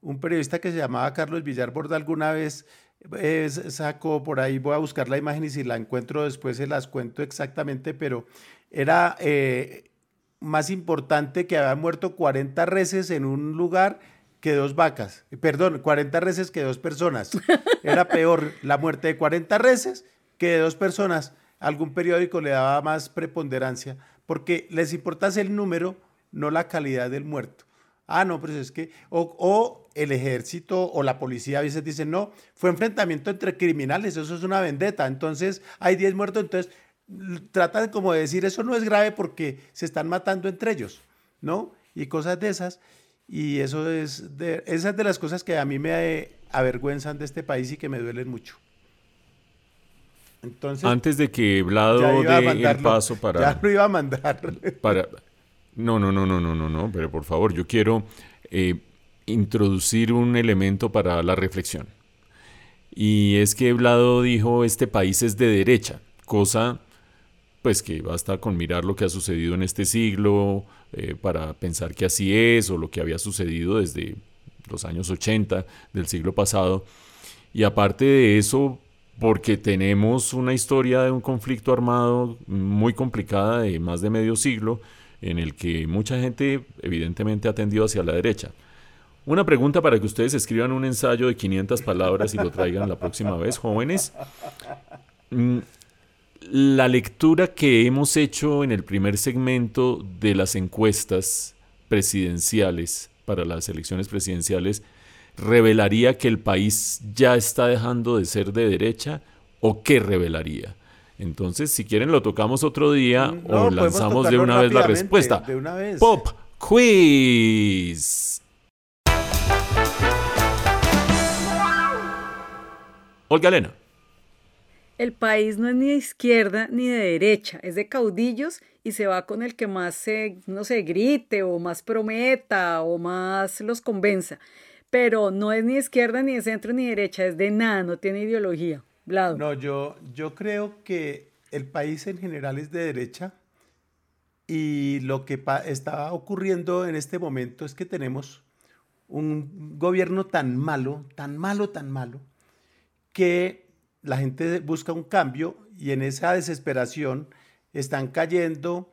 [SPEAKER 7] Un periodista que se llamaba Carlos Villar Borda alguna vez eh, sacó por ahí, voy a buscar la imagen y si la encuentro después se las cuento exactamente, pero era eh, más importante que había muerto 40 reses en un lugar que dos vacas. Perdón, 40 reses que dos personas. Era peor la muerte de 40 reses que de dos personas. Algún periódico le daba más preponderancia porque les importa el número, no la calidad del muerto. Ah, no, pero es que, o, o, el ejército o la policía a veces dicen, no, fue enfrentamiento entre criminales, eso es una vendetta, entonces hay 10 muertos, entonces tratan como de decir, eso no es grave porque se están matando entre ellos, ¿no? Y cosas de esas. Y eso es de, esas de las cosas que a mí me avergüenzan de este país y que me duelen mucho.
[SPEAKER 6] Entonces, Antes de que Vlado dé el paso para...
[SPEAKER 7] Ya lo iba a mandar.
[SPEAKER 6] Para, no, no, no, no, no, no, no, pero por favor, yo quiero eh, introducir un elemento para la reflexión. Y es que Vlado dijo, este país es de derecha, cosa pues que basta con mirar lo que ha sucedido en este siglo eh, para pensar que así es o lo que había sucedido desde los años 80 del siglo pasado. Y aparte de eso, porque tenemos una historia de un conflicto armado muy complicada de más de medio siglo, en el que mucha gente evidentemente ha tendido hacia la derecha. Una pregunta para que ustedes escriban un ensayo de 500 palabras y lo traigan la próxima vez, jóvenes. La lectura que hemos hecho en el primer segmento de las encuestas presidenciales, para las elecciones presidenciales, revelaría que el país ya está dejando de ser de derecha o qué revelaría? Entonces, si quieren, lo tocamos otro día
[SPEAKER 7] Mm,
[SPEAKER 6] o lanzamos de una vez la respuesta.
[SPEAKER 7] De una vez.
[SPEAKER 6] Pop Quiz. Olga Elena.
[SPEAKER 5] El país no es ni de izquierda ni de derecha, es de caudillos y se va con el que más se, no sé, grite o más prometa o más los convenza. Pero no es ni de izquierda ni de centro ni de derecha, es de nada, no tiene ideología. Vlado.
[SPEAKER 7] No, yo, yo creo que el país en general es de derecha y lo que está ocurriendo en este momento es que tenemos un gobierno tan malo, tan malo, tan malo, que la gente busca un cambio y en esa desesperación están cayendo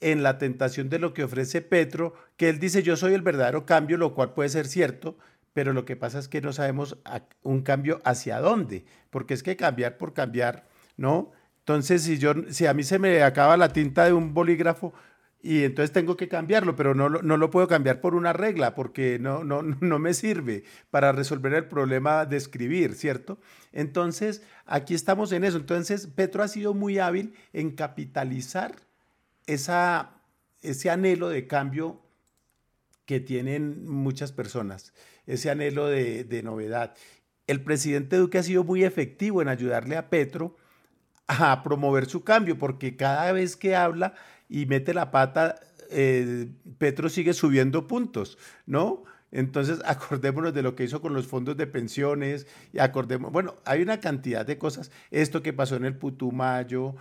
[SPEAKER 7] en la tentación de lo que ofrece Petro, que él dice yo soy el verdadero cambio, lo cual puede ser cierto, pero lo que pasa es que no sabemos un cambio hacia dónde, porque es que cambiar por cambiar, ¿no? Entonces, si, yo, si a mí se me acaba la tinta de un bolígrafo y entonces tengo que cambiarlo, pero no, no lo puedo cambiar por una regla porque no, no, no me sirve para resolver el problema de escribir, ¿cierto? Entonces, aquí estamos en eso. Entonces, Petro ha sido muy hábil en capitalizar esa, ese anhelo de cambio que tienen muchas personas, ese anhelo de, de novedad. El presidente Duque ha sido muy efectivo en ayudarle a Petro a promover su cambio, porque cada vez que habla y mete la pata, eh, Petro sigue subiendo puntos, ¿no? Entonces, acordémonos de lo que hizo con los fondos de pensiones, y acordemos, bueno, hay una cantidad de cosas, esto que pasó en el Putumayo,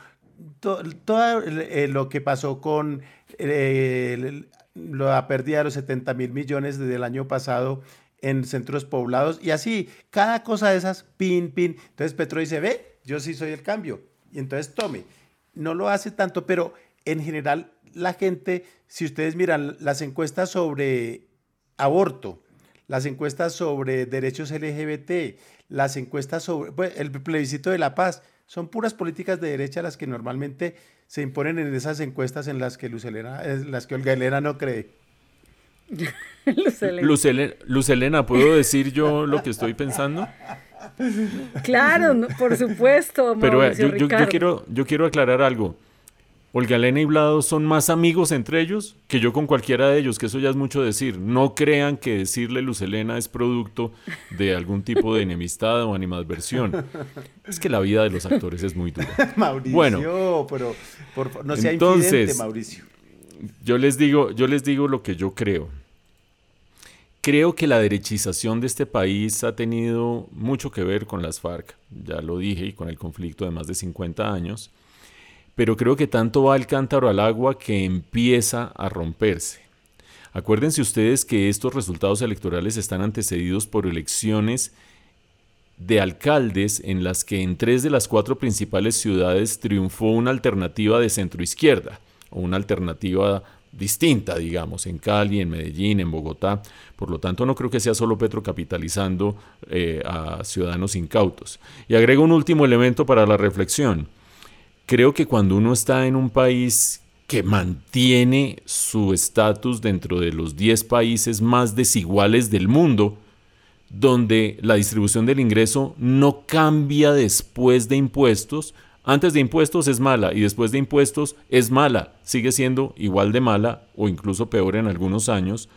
[SPEAKER 7] todo, eh, lo que pasó con eh, la pérdida de los 70 mil millones desde el año pasado en centros poblados, y así, cada cosa de esas, pin, pin. Entonces Petro dice, ve, yo sí soy el cambio, y entonces tome. No lo hace tanto, pero en general la gente, si ustedes miran las encuestas sobre aborto, las encuestas sobre derechos LGBT, las encuestas sobre pues, el plebiscito de la paz, son puras políticas de derecha las que normalmente se imponen en esas encuestas en las que Luz Elena, en las que Olga Elena no cree.
[SPEAKER 6] Luz, Elena. Luz, Elena, Luz Elena, ¿puedo decir yo lo que estoy pensando?
[SPEAKER 5] Claro, no, por supuesto.
[SPEAKER 6] Pero eh, yo, yo, yo, quiero, yo quiero aclarar algo. Olga Elena y Vlado son más amigos entre ellos que yo con cualquiera de ellos, que eso ya es mucho decir. No crean que decirle Luz Elena es producto de algún tipo de enemistad o animadversión. Es que la vida de los actores es muy dura.
[SPEAKER 7] Mauricio,
[SPEAKER 6] bueno,
[SPEAKER 7] pero por, no sea
[SPEAKER 6] entonces,
[SPEAKER 7] infidente, Mauricio.
[SPEAKER 6] Yo les digo, yo les digo lo que yo creo. Creo que la derechización de este país ha tenido mucho que ver con las FARC, ya lo dije, y con el conflicto de más de 50 años pero creo que tanto va el cántaro al agua que empieza a romperse. Acuérdense ustedes que estos resultados electorales están antecedidos por elecciones de alcaldes en las que en tres de las cuatro principales ciudades triunfó una alternativa de centroizquierda, o una alternativa distinta, digamos, en Cali, en Medellín, en Bogotá. Por lo tanto, no creo que sea solo Petro capitalizando eh, a ciudadanos incautos. Y agrego un último elemento para la reflexión creo que cuando uno está en un país que mantiene su estatus dentro de los 10 países más desiguales del mundo, donde la distribución del ingreso no cambia después de impuestos, antes de impuestos es mala y después de impuestos es mala, sigue siendo igual de mala o incluso peor en algunos años,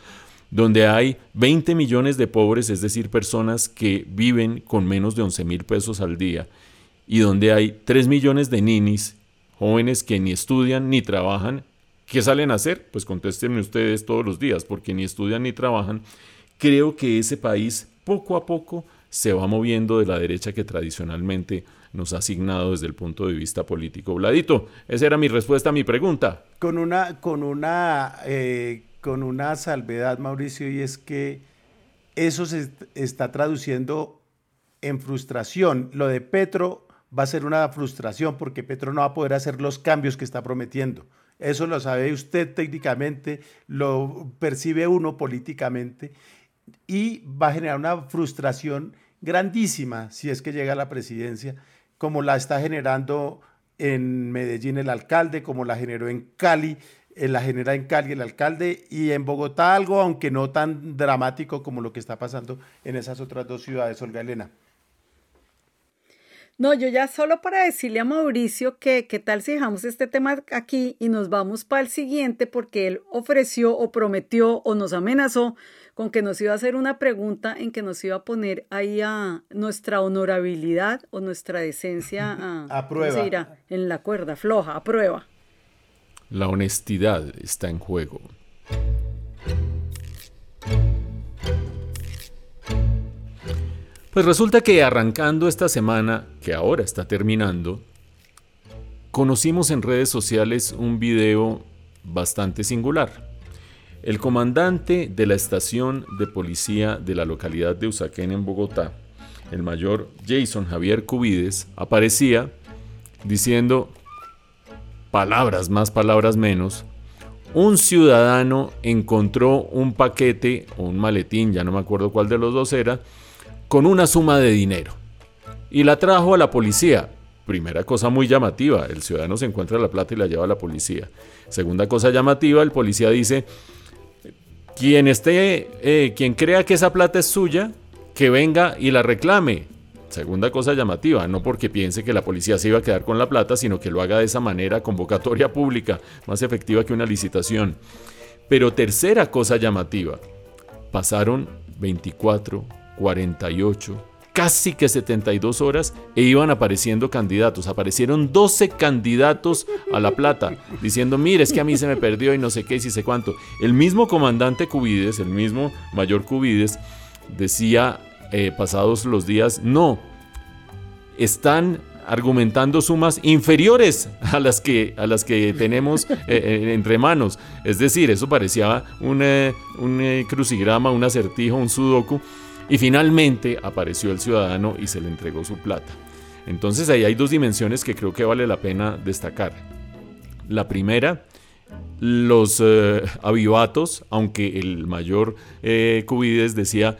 [SPEAKER 6] donde hay 20 millones de pobres, es decir, personas que viven con menos de 11 mil pesos al día, y donde hay 3 millones de ninis, jóvenes que ni estudian ni trabajan, ¿qué salen a hacer? Pues contéstenme ustedes todos los días, porque ni estudian ni trabajan. Creo que ese país poco a poco se va moviendo de la derecha que tradicionalmente nos ha asignado desde el punto de vista político. Vladito, esa era mi respuesta a mi pregunta.
[SPEAKER 7] Con una, con una, eh, con una salvedad, Mauricio, y es que eso se está traduciendo en frustración. Lo de Petro va a ser una frustración porque Petro no va a poder hacer los cambios que está prometiendo. Eso lo sabe usted técnicamente, lo percibe uno políticamente y va a generar una frustración grandísima si es que llega a la presidencia, como la está generando en Medellín el alcalde, como la generó en Cali eh, la genera en Cali el alcalde y en Bogotá algo, aunque no tan dramático como lo que está pasando en esas otras dos ciudades, Olga Elena.
[SPEAKER 5] No, yo ya solo para decirle a Mauricio que qué tal si dejamos este tema aquí y nos vamos para el siguiente porque él ofreció o prometió o nos amenazó con que nos iba a hacer una pregunta en que nos iba a poner ahí a nuestra honorabilidad o nuestra decencia a,
[SPEAKER 7] a prueba.
[SPEAKER 5] En la cuerda floja, a prueba.
[SPEAKER 6] La honestidad está en juego. Pues resulta que arrancando esta semana, que ahora está terminando, conocimos en redes sociales un video bastante singular. El comandante de la estación de policía de la localidad de Usaquén en Bogotá, el mayor Jason Javier Cubides, aparecía diciendo palabras más, palabras menos, un ciudadano encontró un paquete o un maletín, ya no me acuerdo cuál de los dos era, con una suma de dinero y la trajo a la policía. Primera cosa muy llamativa, el ciudadano se encuentra la plata y la lleva a la policía. Segunda cosa llamativa, el policía dice, quien esté, eh, quien crea que esa plata es suya, que venga y la reclame. Segunda cosa llamativa, no porque piense que la policía se iba a quedar con la plata, sino que lo haga de esa manera, convocatoria pública, más efectiva que una licitación. Pero tercera cosa llamativa, pasaron 24, 48, casi que 72 horas e iban apareciendo candidatos. Aparecieron 12 candidatos a la plata, diciendo, mire, es que a mí se me perdió y no sé qué y si sé cuánto. El mismo comandante Cubides, el mismo mayor Cubides, decía eh, pasados los días, no, están argumentando sumas inferiores a las que, a las que tenemos eh, eh, entre manos. Es decir, eso parecía un, un crucigrama, un acertijo, un sudoku y finalmente apareció el ciudadano y se le entregó su plata. Entonces ahí hay dos dimensiones que creo que vale la pena destacar. La primera, los eh, avivatos, aunque el mayor eh, Cubides decía,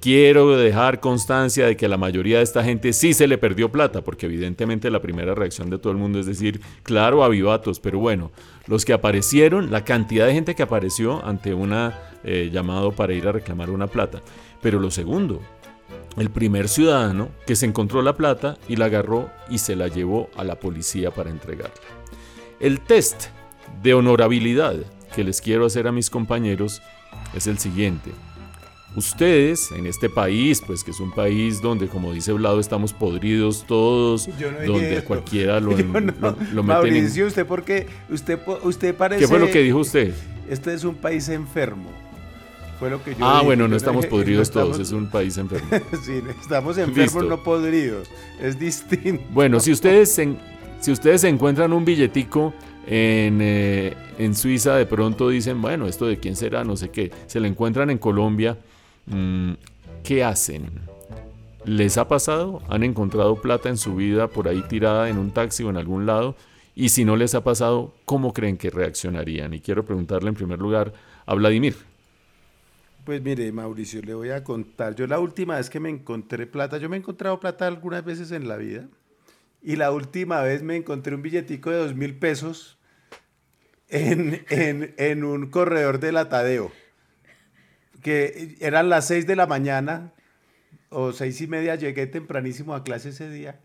[SPEAKER 6] quiero dejar constancia de que la mayoría de esta gente sí se le perdió plata, porque evidentemente la primera reacción de todo el mundo es decir, claro, avivatos, pero bueno, los que aparecieron, la cantidad de gente que apareció ante un eh, llamado para ir a reclamar una plata. Pero lo segundo, el primer ciudadano que se encontró la plata y la agarró y se la llevó a la policía para entregarla. El test de honorabilidad que les quiero hacer a mis compañeros es el siguiente. Ustedes en este país, pues que es un país donde, como dice Vlado, estamos podridos todos, donde cualquiera lo, lo,
[SPEAKER 7] Mauricio, ¿usted por qué? Usted, usted parece...
[SPEAKER 6] ¿Qué fue lo que dijo usted?
[SPEAKER 7] Este es un país enfermo
[SPEAKER 6] ah, bueno, no estamos podridos todos, es un país enfermo.
[SPEAKER 7] sí, estamos enfermos, no podridos. Es distinto.
[SPEAKER 6] Bueno, si ustedes, si ustedes encuentran un billetico en, eh, en, Suiza, de pronto dicen, bueno, esto de quién será, no sé qué. Se lo encuentran en Colombia, ¿qué hacen? ¿Les ha pasado? ¿Han encontrado plata en su vida por ahí tirada en un taxi o en algún lado? Y si no les ha pasado, ¿cómo creen que reaccionarían? Y quiero preguntarle en primer lugar a Vladimir.
[SPEAKER 7] Pues mire, Mauricio, le voy a contar. Yo la última vez que me encontré plata, yo me he encontrado plata algunas veces en la vida. Y la última vez me encontré un billetico de dos mil pesos en, en, un corredor de la Tadeo. Que eran las seis de la mañana o seis y media. Llegué tempranísimo a clase ese día,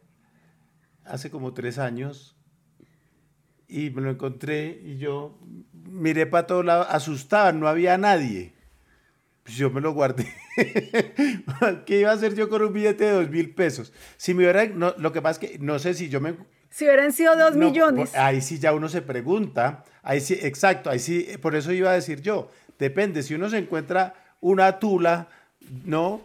[SPEAKER 7] hace como tres años. Y me lo encontré y yo miré para todos lados, asustado, no había nadie. Pues yo me lo guardé. ¿Qué iba a hacer yo con un billete de dos mil pesos? Si me hubieran, no, lo que pasa es que no sé si yo me...
[SPEAKER 5] Si hubieran sido dos millones.
[SPEAKER 7] Ahí sí ya uno se pregunta. Ahí sí, exacto, ahí sí, por eso iba a decir yo. Depende, si uno se encuentra una tula, ¿no?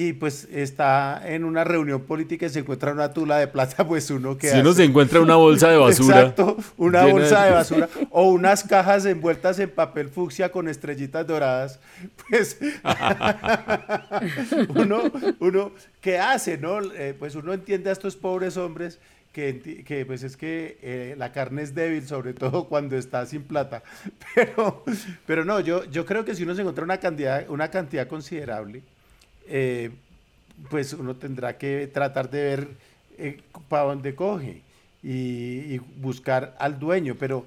[SPEAKER 7] y pues está en una reunión política y se encuentra una tula de plata, pues uno que...
[SPEAKER 6] Si uno se encuentra una bolsa de basura.
[SPEAKER 7] Exacto, una bolsa de... basura o unas cajas envueltas en papel fucsia con estrellitas doradas, pues uno, uno, ¿qué hace, no? Eh, pues uno entiende a estos pobres hombres que, que, pues es que eh, la carne es débil, sobre todo cuando está sin plata. Pero, pero no, yo, yo creo que si uno se encuentra una cantidad, una cantidad considerable, eh, pues uno tendrá que tratar de ver eh, para dónde coge y, buscar al dueño. Pero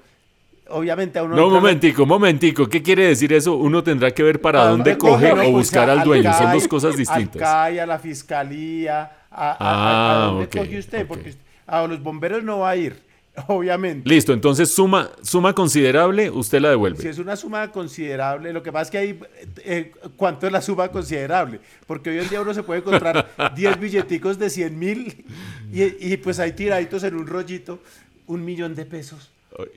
[SPEAKER 7] obviamente a uno...
[SPEAKER 6] No, momentico, un momentico. ¿Qué quiere decir eso? Uno tendrá que ver para
[SPEAKER 7] ¿A
[SPEAKER 6] dónde
[SPEAKER 7] coge?
[SPEAKER 6] coge
[SPEAKER 7] No,
[SPEAKER 6] o
[SPEAKER 7] pues,
[SPEAKER 6] buscar al dueño. Son dos cosas distintas.
[SPEAKER 7] Al CAI, a la fiscalía, a, a-
[SPEAKER 6] Ah,
[SPEAKER 7] a dónde
[SPEAKER 6] ok,
[SPEAKER 7] coge usted, porque usted- a los bomberos no va a ir, obviamente.
[SPEAKER 6] Listo, entonces suma, suma considerable, usted la devuelve.
[SPEAKER 7] Si es una suma considerable, lo que pasa es que ahí, eh, ¿cuánto es la suma considerable? Porque hoy en día uno se puede encontrar 10 billeticos de 100 mil y, y pues ahí tiraditos en un rollito, un millón de pesos.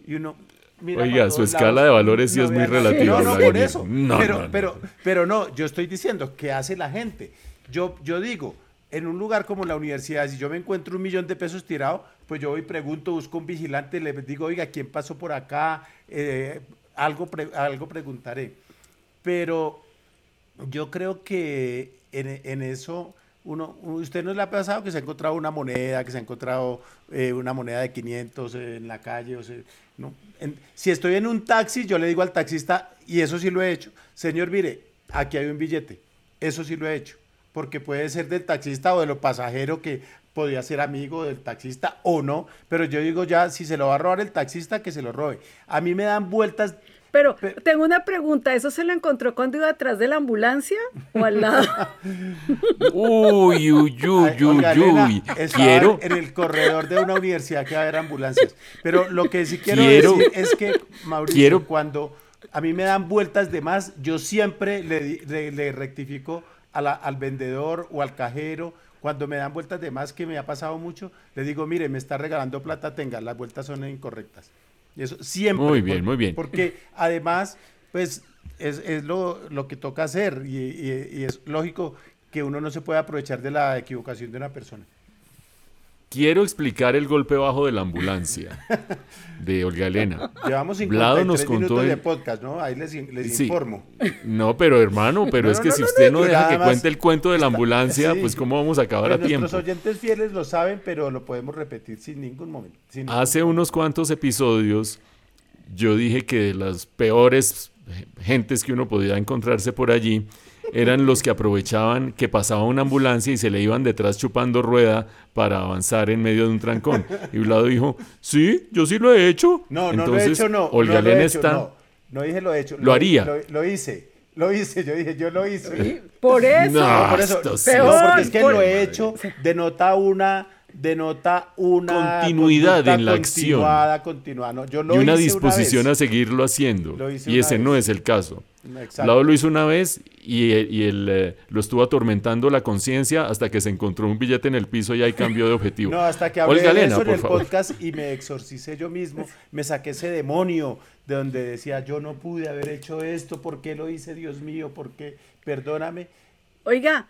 [SPEAKER 7] Y uno, mira
[SPEAKER 6] Oiga, su escala
[SPEAKER 7] lados,
[SPEAKER 6] de valores sí
[SPEAKER 7] no
[SPEAKER 6] es muy relativa,
[SPEAKER 7] No, no, por eso.
[SPEAKER 6] No,
[SPEAKER 7] pero,
[SPEAKER 6] no, no.
[SPEAKER 7] pero, pero no, yo estoy diciendo, ¿qué hace la gente? Yo, yo digo, en un lugar como la universidad, si yo me encuentro un millón de pesos tirado, pues yo voy pregunto, busco un vigilante, le digo, oiga, ¿quién pasó por acá? Eh, algo, algo preguntaré. Pero yo creo que en, eso, uno, usted no le ha pasado que se ha encontrado una moneda, que se ha encontrado eh, una moneda de 500 en la calle, o si estoy en un taxi, yo le digo al taxista, y eso sí lo he hecho, señor, mire, aquí hay un billete, eso sí lo he hecho, porque puede ser del taxista o de los pasajeros que podía ser amigo del taxista o no, pero yo digo ya, si se lo va a robar el taxista, que se lo robe. A mí me dan vueltas
[SPEAKER 5] Pero tengo una pregunta, ¿eso se lo encontró cuando iba atrás de la ambulancia o al lado?
[SPEAKER 6] Uy, uy, uy,
[SPEAKER 7] Ay,
[SPEAKER 6] uy,
[SPEAKER 7] Elena,
[SPEAKER 6] uy. Quiero,
[SPEAKER 7] en el corredor de una universidad que va a haber ambulancias. Pero lo que sí quiero,
[SPEAKER 6] Quiero-
[SPEAKER 7] decir es que, Mauricio,
[SPEAKER 6] quiero-
[SPEAKER 7] cuando a mí me dan vueltas de más, yo siempre le, di- le- le rectifico a la- al vendedor o al cajero. Cuando me dan vueltas de más, que me ha pasado mucho, le digo, mire, me está regalando plata, tenga, las vueltas son incorrectas. Y eso siempre.
[SPEAKER 6] Muy bien, muy bien.
[SPEAKER 7] Porque además, pues, es, es lo, lo que toca hacer y, y- y es lógico que uno no se puede aprovechar de la equivocación de una persona.
[SPEAKER 6] Quiero explicar el golpe bajo de la ambulancia de Olga Elena.
[SPEAKER 7] Llevamos 53
[SPEAKER 6] Vlado nos contó
[SPEAKER 7] minutos de
[SPEAKER 6] en-
[SPEAKER 7] podcast, ¿no? Ahí les, in- les
[SPEAKER 6] Sí.
[SPEAKER 7] informo.
[SPEAKER 6] No, pero hermano, pero
[SPEAKER 7] No,
[SPEAKER 6] es que
[SPEAKER 7] no,
[SPEAKER 6] si
[SPEAKER 7] no,
[SPEAKER 6] usted
[SPEAKER 7] no,
[SPEAKER 6] deja que cuente el cuento de la ambulancia,
[SPEAKER 7] Sí.
[SPEAKER 6] pues cómo vamos a acabar
[SPEAKER 7] Pues
[SPEAKER 6] a tiempo.
[SPEAKER 7] Nuestros oyentes fieles lo saben, pero lo podemos repetir sin ningún momento. sin ningún
[SPEAKER 6] Hace unos cuantos episodios yo dije que de las peores gentes que uno podía encontrarse por allí eran los que aprovechaban que pasaba una ambulancia y se le iban detrás chupando rueda para avanzar en medio de un trancón. Y Vlado dijo, sí, yo sí lo he hecho.
[SPEAKER 7] No, no
[SPEAKER 6] Entonces,
[SPEAKER 7] lo he hecho, no.
[SPEAKER 6] Olga
[SPEAKER 7] no lo he
[SPEAKER 6] Elena
[SPEAKER 7] hecho,
[SPEAKER 6] está...
[SPEAKER 7] No, no dije lo he hecho.
[SPEAKER 6] Lo haría.
[SPEAKER 7] Lo, lo hice. Lo hice. Yo dije, yo lo hice.
[SPEAKER 5] Por eso.
[SPEAKER 6] No,
[SPEAKER 7] por eso.
[SPEAKER 6] sí
[SPEAKER 7] No,
[SPEAKER 5] es-
[SPEAKER 7] porque es que
[SPEAKER 5] Por-
[SPEAKER 7] lo he hecho. Denota una. Denota una
[SPEAKER 6] Continuidad en la acción.
[SPEAKER 7] Continuada, continuada. No, yo lo
[SPEAKER 6] y una
[SPEAKER 7] hice
[SPEAKER 6] disposición
[SPEAKER 7] vez.
[SPEAKER 6] a seguirlo haciendo. Y ese no es el caso.
[SPEAKER 7] Exacto.
[SPEAKER 6] Vlado lo hizo una vez y, y él eh, lo estuvo atormentando la conciencia hasta que se encontró un billete en el piso y ahí cambió de objetivo.
[SPEAKER 7] No, hasta que hablé
[SPEAKER 6] Olga
[SPEAKER 7] de
[SPEAKER 6] Elena,
[SPEAKER 7] eso en el
[SPEAKER 6] favor.
[SPEAKER 7] podcast y me exorcicé yo mismo, me saqué ese demonio de donde decía yo no pude haber hecho esto, ¿por qué lo hice, Dios mío? ¿Por qué? Perdóname.
[SPEAKER 5] Oiga,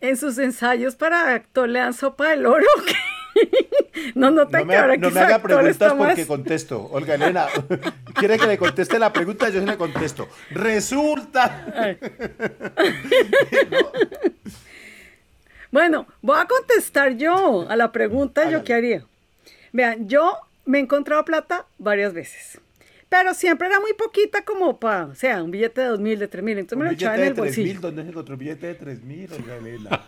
[SPEAKER 5] en sus ensayos para actor le dan sopa del oro. ¿qué? no nota
[SPEAKER 7] No
[SPEAKER 5] que
[SPEAKER 7] me,
[SPEAKER 5] ahora
[SPEAKER 7] no me haga preguntas
[SPEAKER 5] más-
[SPEAKER 7] porque contesto. Olga Elena, quiere que le conteste la pregunta, yo sí le contesto. Resulta.
[SPEAKER 5] Bueno, voy a contestar yo a la pregunta yo qué haría. Vean, yo me he encontrado plata varias veces. Pero siempre era muy poquita como para, o sea, un billete de dos mil, de tres mil. Entonces
[SPEAKER 7] Un
[SPEAKER 5] me lo echaba en el
[SPEAKER 7] 3 mil,
[SPEAKER 5] bolsillo.
[SPEAKER 7] ¿dónde se encontró un billete de 3 mil, Olga Elena?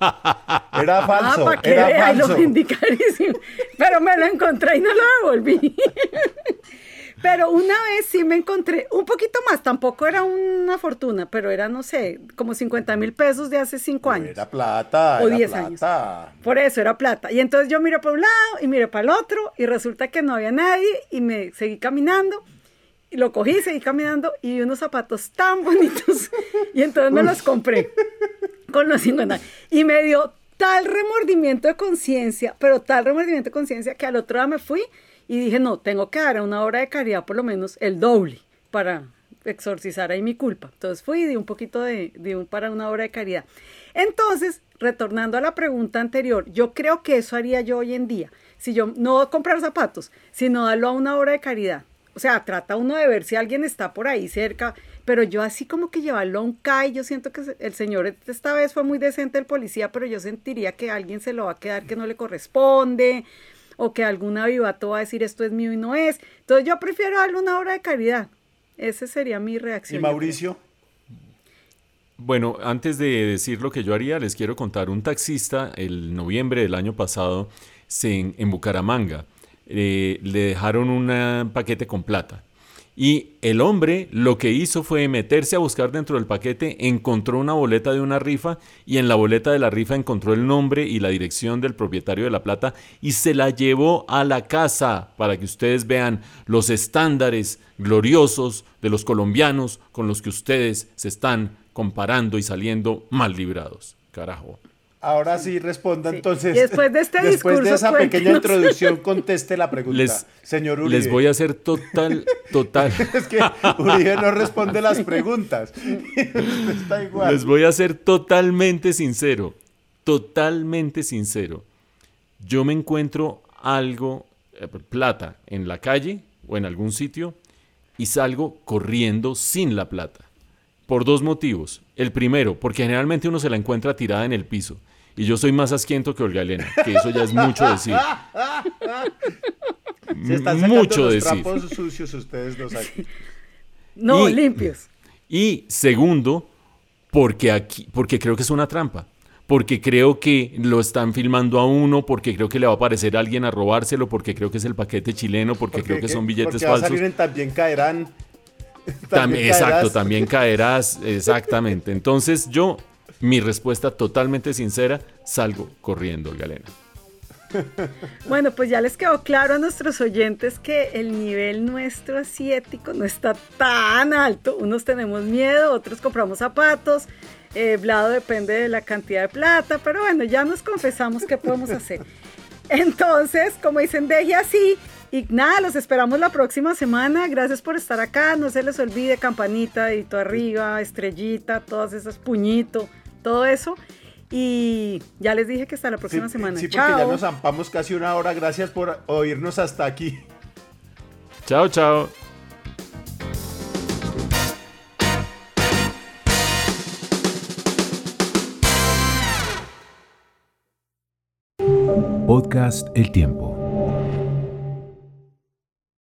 [SPEAKER 7] Era falso,
[SPEAKER 5] ah, para que
[SPEAKER 7] era
[SPEAKER 5] vea, lo
[SPEAKER 7] falso.
[SPEAKER 5] vendí carísimo. Pero me lo encontré y no lo devolví. Pero una vez sí me encontré un poquito más, tampoco era una fortuna, pero era, no sé, como 50 mil pesos de hace cinco años.
[SPEAKER 7] Era plata,
[SPEAKER 5] O
[SPEAKER 7] era
[SPEAKER 5] 10 años.
[SPEAKER 7] plata.
[SPEAKER 5] Por eso era plata. Y entonces yo miré para un lado y miré para el otro y resulta que no había nadie y me seguí caminando. Y lo cogí, seguí caminando y vi unos zapatos tan bonitos. Y entonces me los compré con los 50. Y me dio tal remordimiento de conciencia, pero tal remordimiento de conciencia que al otro día me fui y dije, no, tengo que dar a una obra de caridad por lo menos el doble para exorcizar ahí mi culpa. Entonces fui y di un poquito de, de un, para una obra de caridad. Entonces, retornando a la pregunta anterior, yo creo que eso haría yo hoy en día. Si yo no comprar zapatos, sino darlo a una obra de caridad. O sea, trata uno de ver si alguien está por ahí cerca, pero yo así como que llevarlo a un CAI, yo siento que el señor esta vez fue muy decente el policía, pero yo sentiría que alguien se lo va a quedar que no le corresponde, o que algún avivato va a decir esto es mío y no es. Entonces yo prefiero darle una obra de caridad. Esa sería mi
[SPEAKER 7] ¿Y
[SPEAKER 5] reacción.
[SPEAKER 7] Mauricio?
[SPEAKER 6] Bueno, antes de decir lo que yo haría, les quiero contar, un taxista el noviembre del año pasado se, en, en Bucaramanga eh, le dejaron un paquete con plata Y el hombre lo que hizo fue meterse a buscar dentro del paquete, encontró una boleta de una rifa y en la boleta de la rifa encontró el nombre y la dirección del propietario de la plata y se la llevó a la casa para que ustedes vean los estándares gloriosos de los colombianos con los que ustedes se están comparando y saliendo mal librados. Carajo.
[SPEAKER 7] Ahora sí responda entonces.
[SPEAKER 5] Y después de este
[SPEAKER 7] después de esa pequeña introducción, conteste la pregunta,
[SPEAKER 6] Les,
[SPEAKER 7] señor Uribe.
[SPEAKER 6] les voy a hacer total, total.
[SPEAKER 7] Es que Uribe no responde las preguntas. Está igual.
[SPEAKER 6] Les voy a ser totalmente sincero, totalmente sincero. Yo me encuentro algo, eh, plata, en la calle o en algún sitio y salgo corriendo sin la plata. Por dos motivos. El primero, porque generalmente uno se la encuentra tirada en el piso. Y yo soy más asquiento que Olga Elena, que eso ya es mucho decir.
[SPEAKER 7] Se están sacando
[SPEAKER 6] mucho
[SPEAKER 7] los
[SPEAKER 6] decir.
[SPEAKER 7] trapos sucios ustedes dos aquí.
[SPEAKER 5] No,
[SPEAKER 6] Y-
[SPEAKER 5] limpios.
[SPEAKER 6] Y segundo, porque aquí, porque creo que es una trampa. Porque creo que lo están filmando a uno, porque creo que le va a aparecer alguien a robárselo, porque creo que es el paquete chileno, porque, creo que son billetes
[SPEAKER 7] porque va a
[SPEAKER 6] falsos.
[SPEAKER 7] salir en también caerán. También
[SPEAKER 6] exacto, también caerás, exactamente. Entonces yo, mi respuesta totalmente sincera, salgo corriendo, Galena.
[SPEAKER 5] Bueno, pues ya les quedó claro a nuestros oyentes que el nivel nuestro asiático no está tan alto. Unos tenemos miedo, otros compramos zapatos. Eh, Vlado depende de la cantidad de plata, pero bueno, ya nos confesamos qué podemos hacer. Entonces, como dicen, deje así. Y nada, los esperamos la próxima semana. Gracias por estar acá. No se les olvide campanita, dedito arriba, estrellita, todas esas puñito, todo eso. Y ya les dije que hasta la próxima semana.
[SPEAKER 7] Sí, porque
[SPEAKER 5] Chao.
[SPEAKER 7] ya nos zampamos casi una hora. Gracias por oírnos hasta aquí.
[SPEAKER 6] Chao, chao.
[SPEAKER 3] Podcast El Tiempo.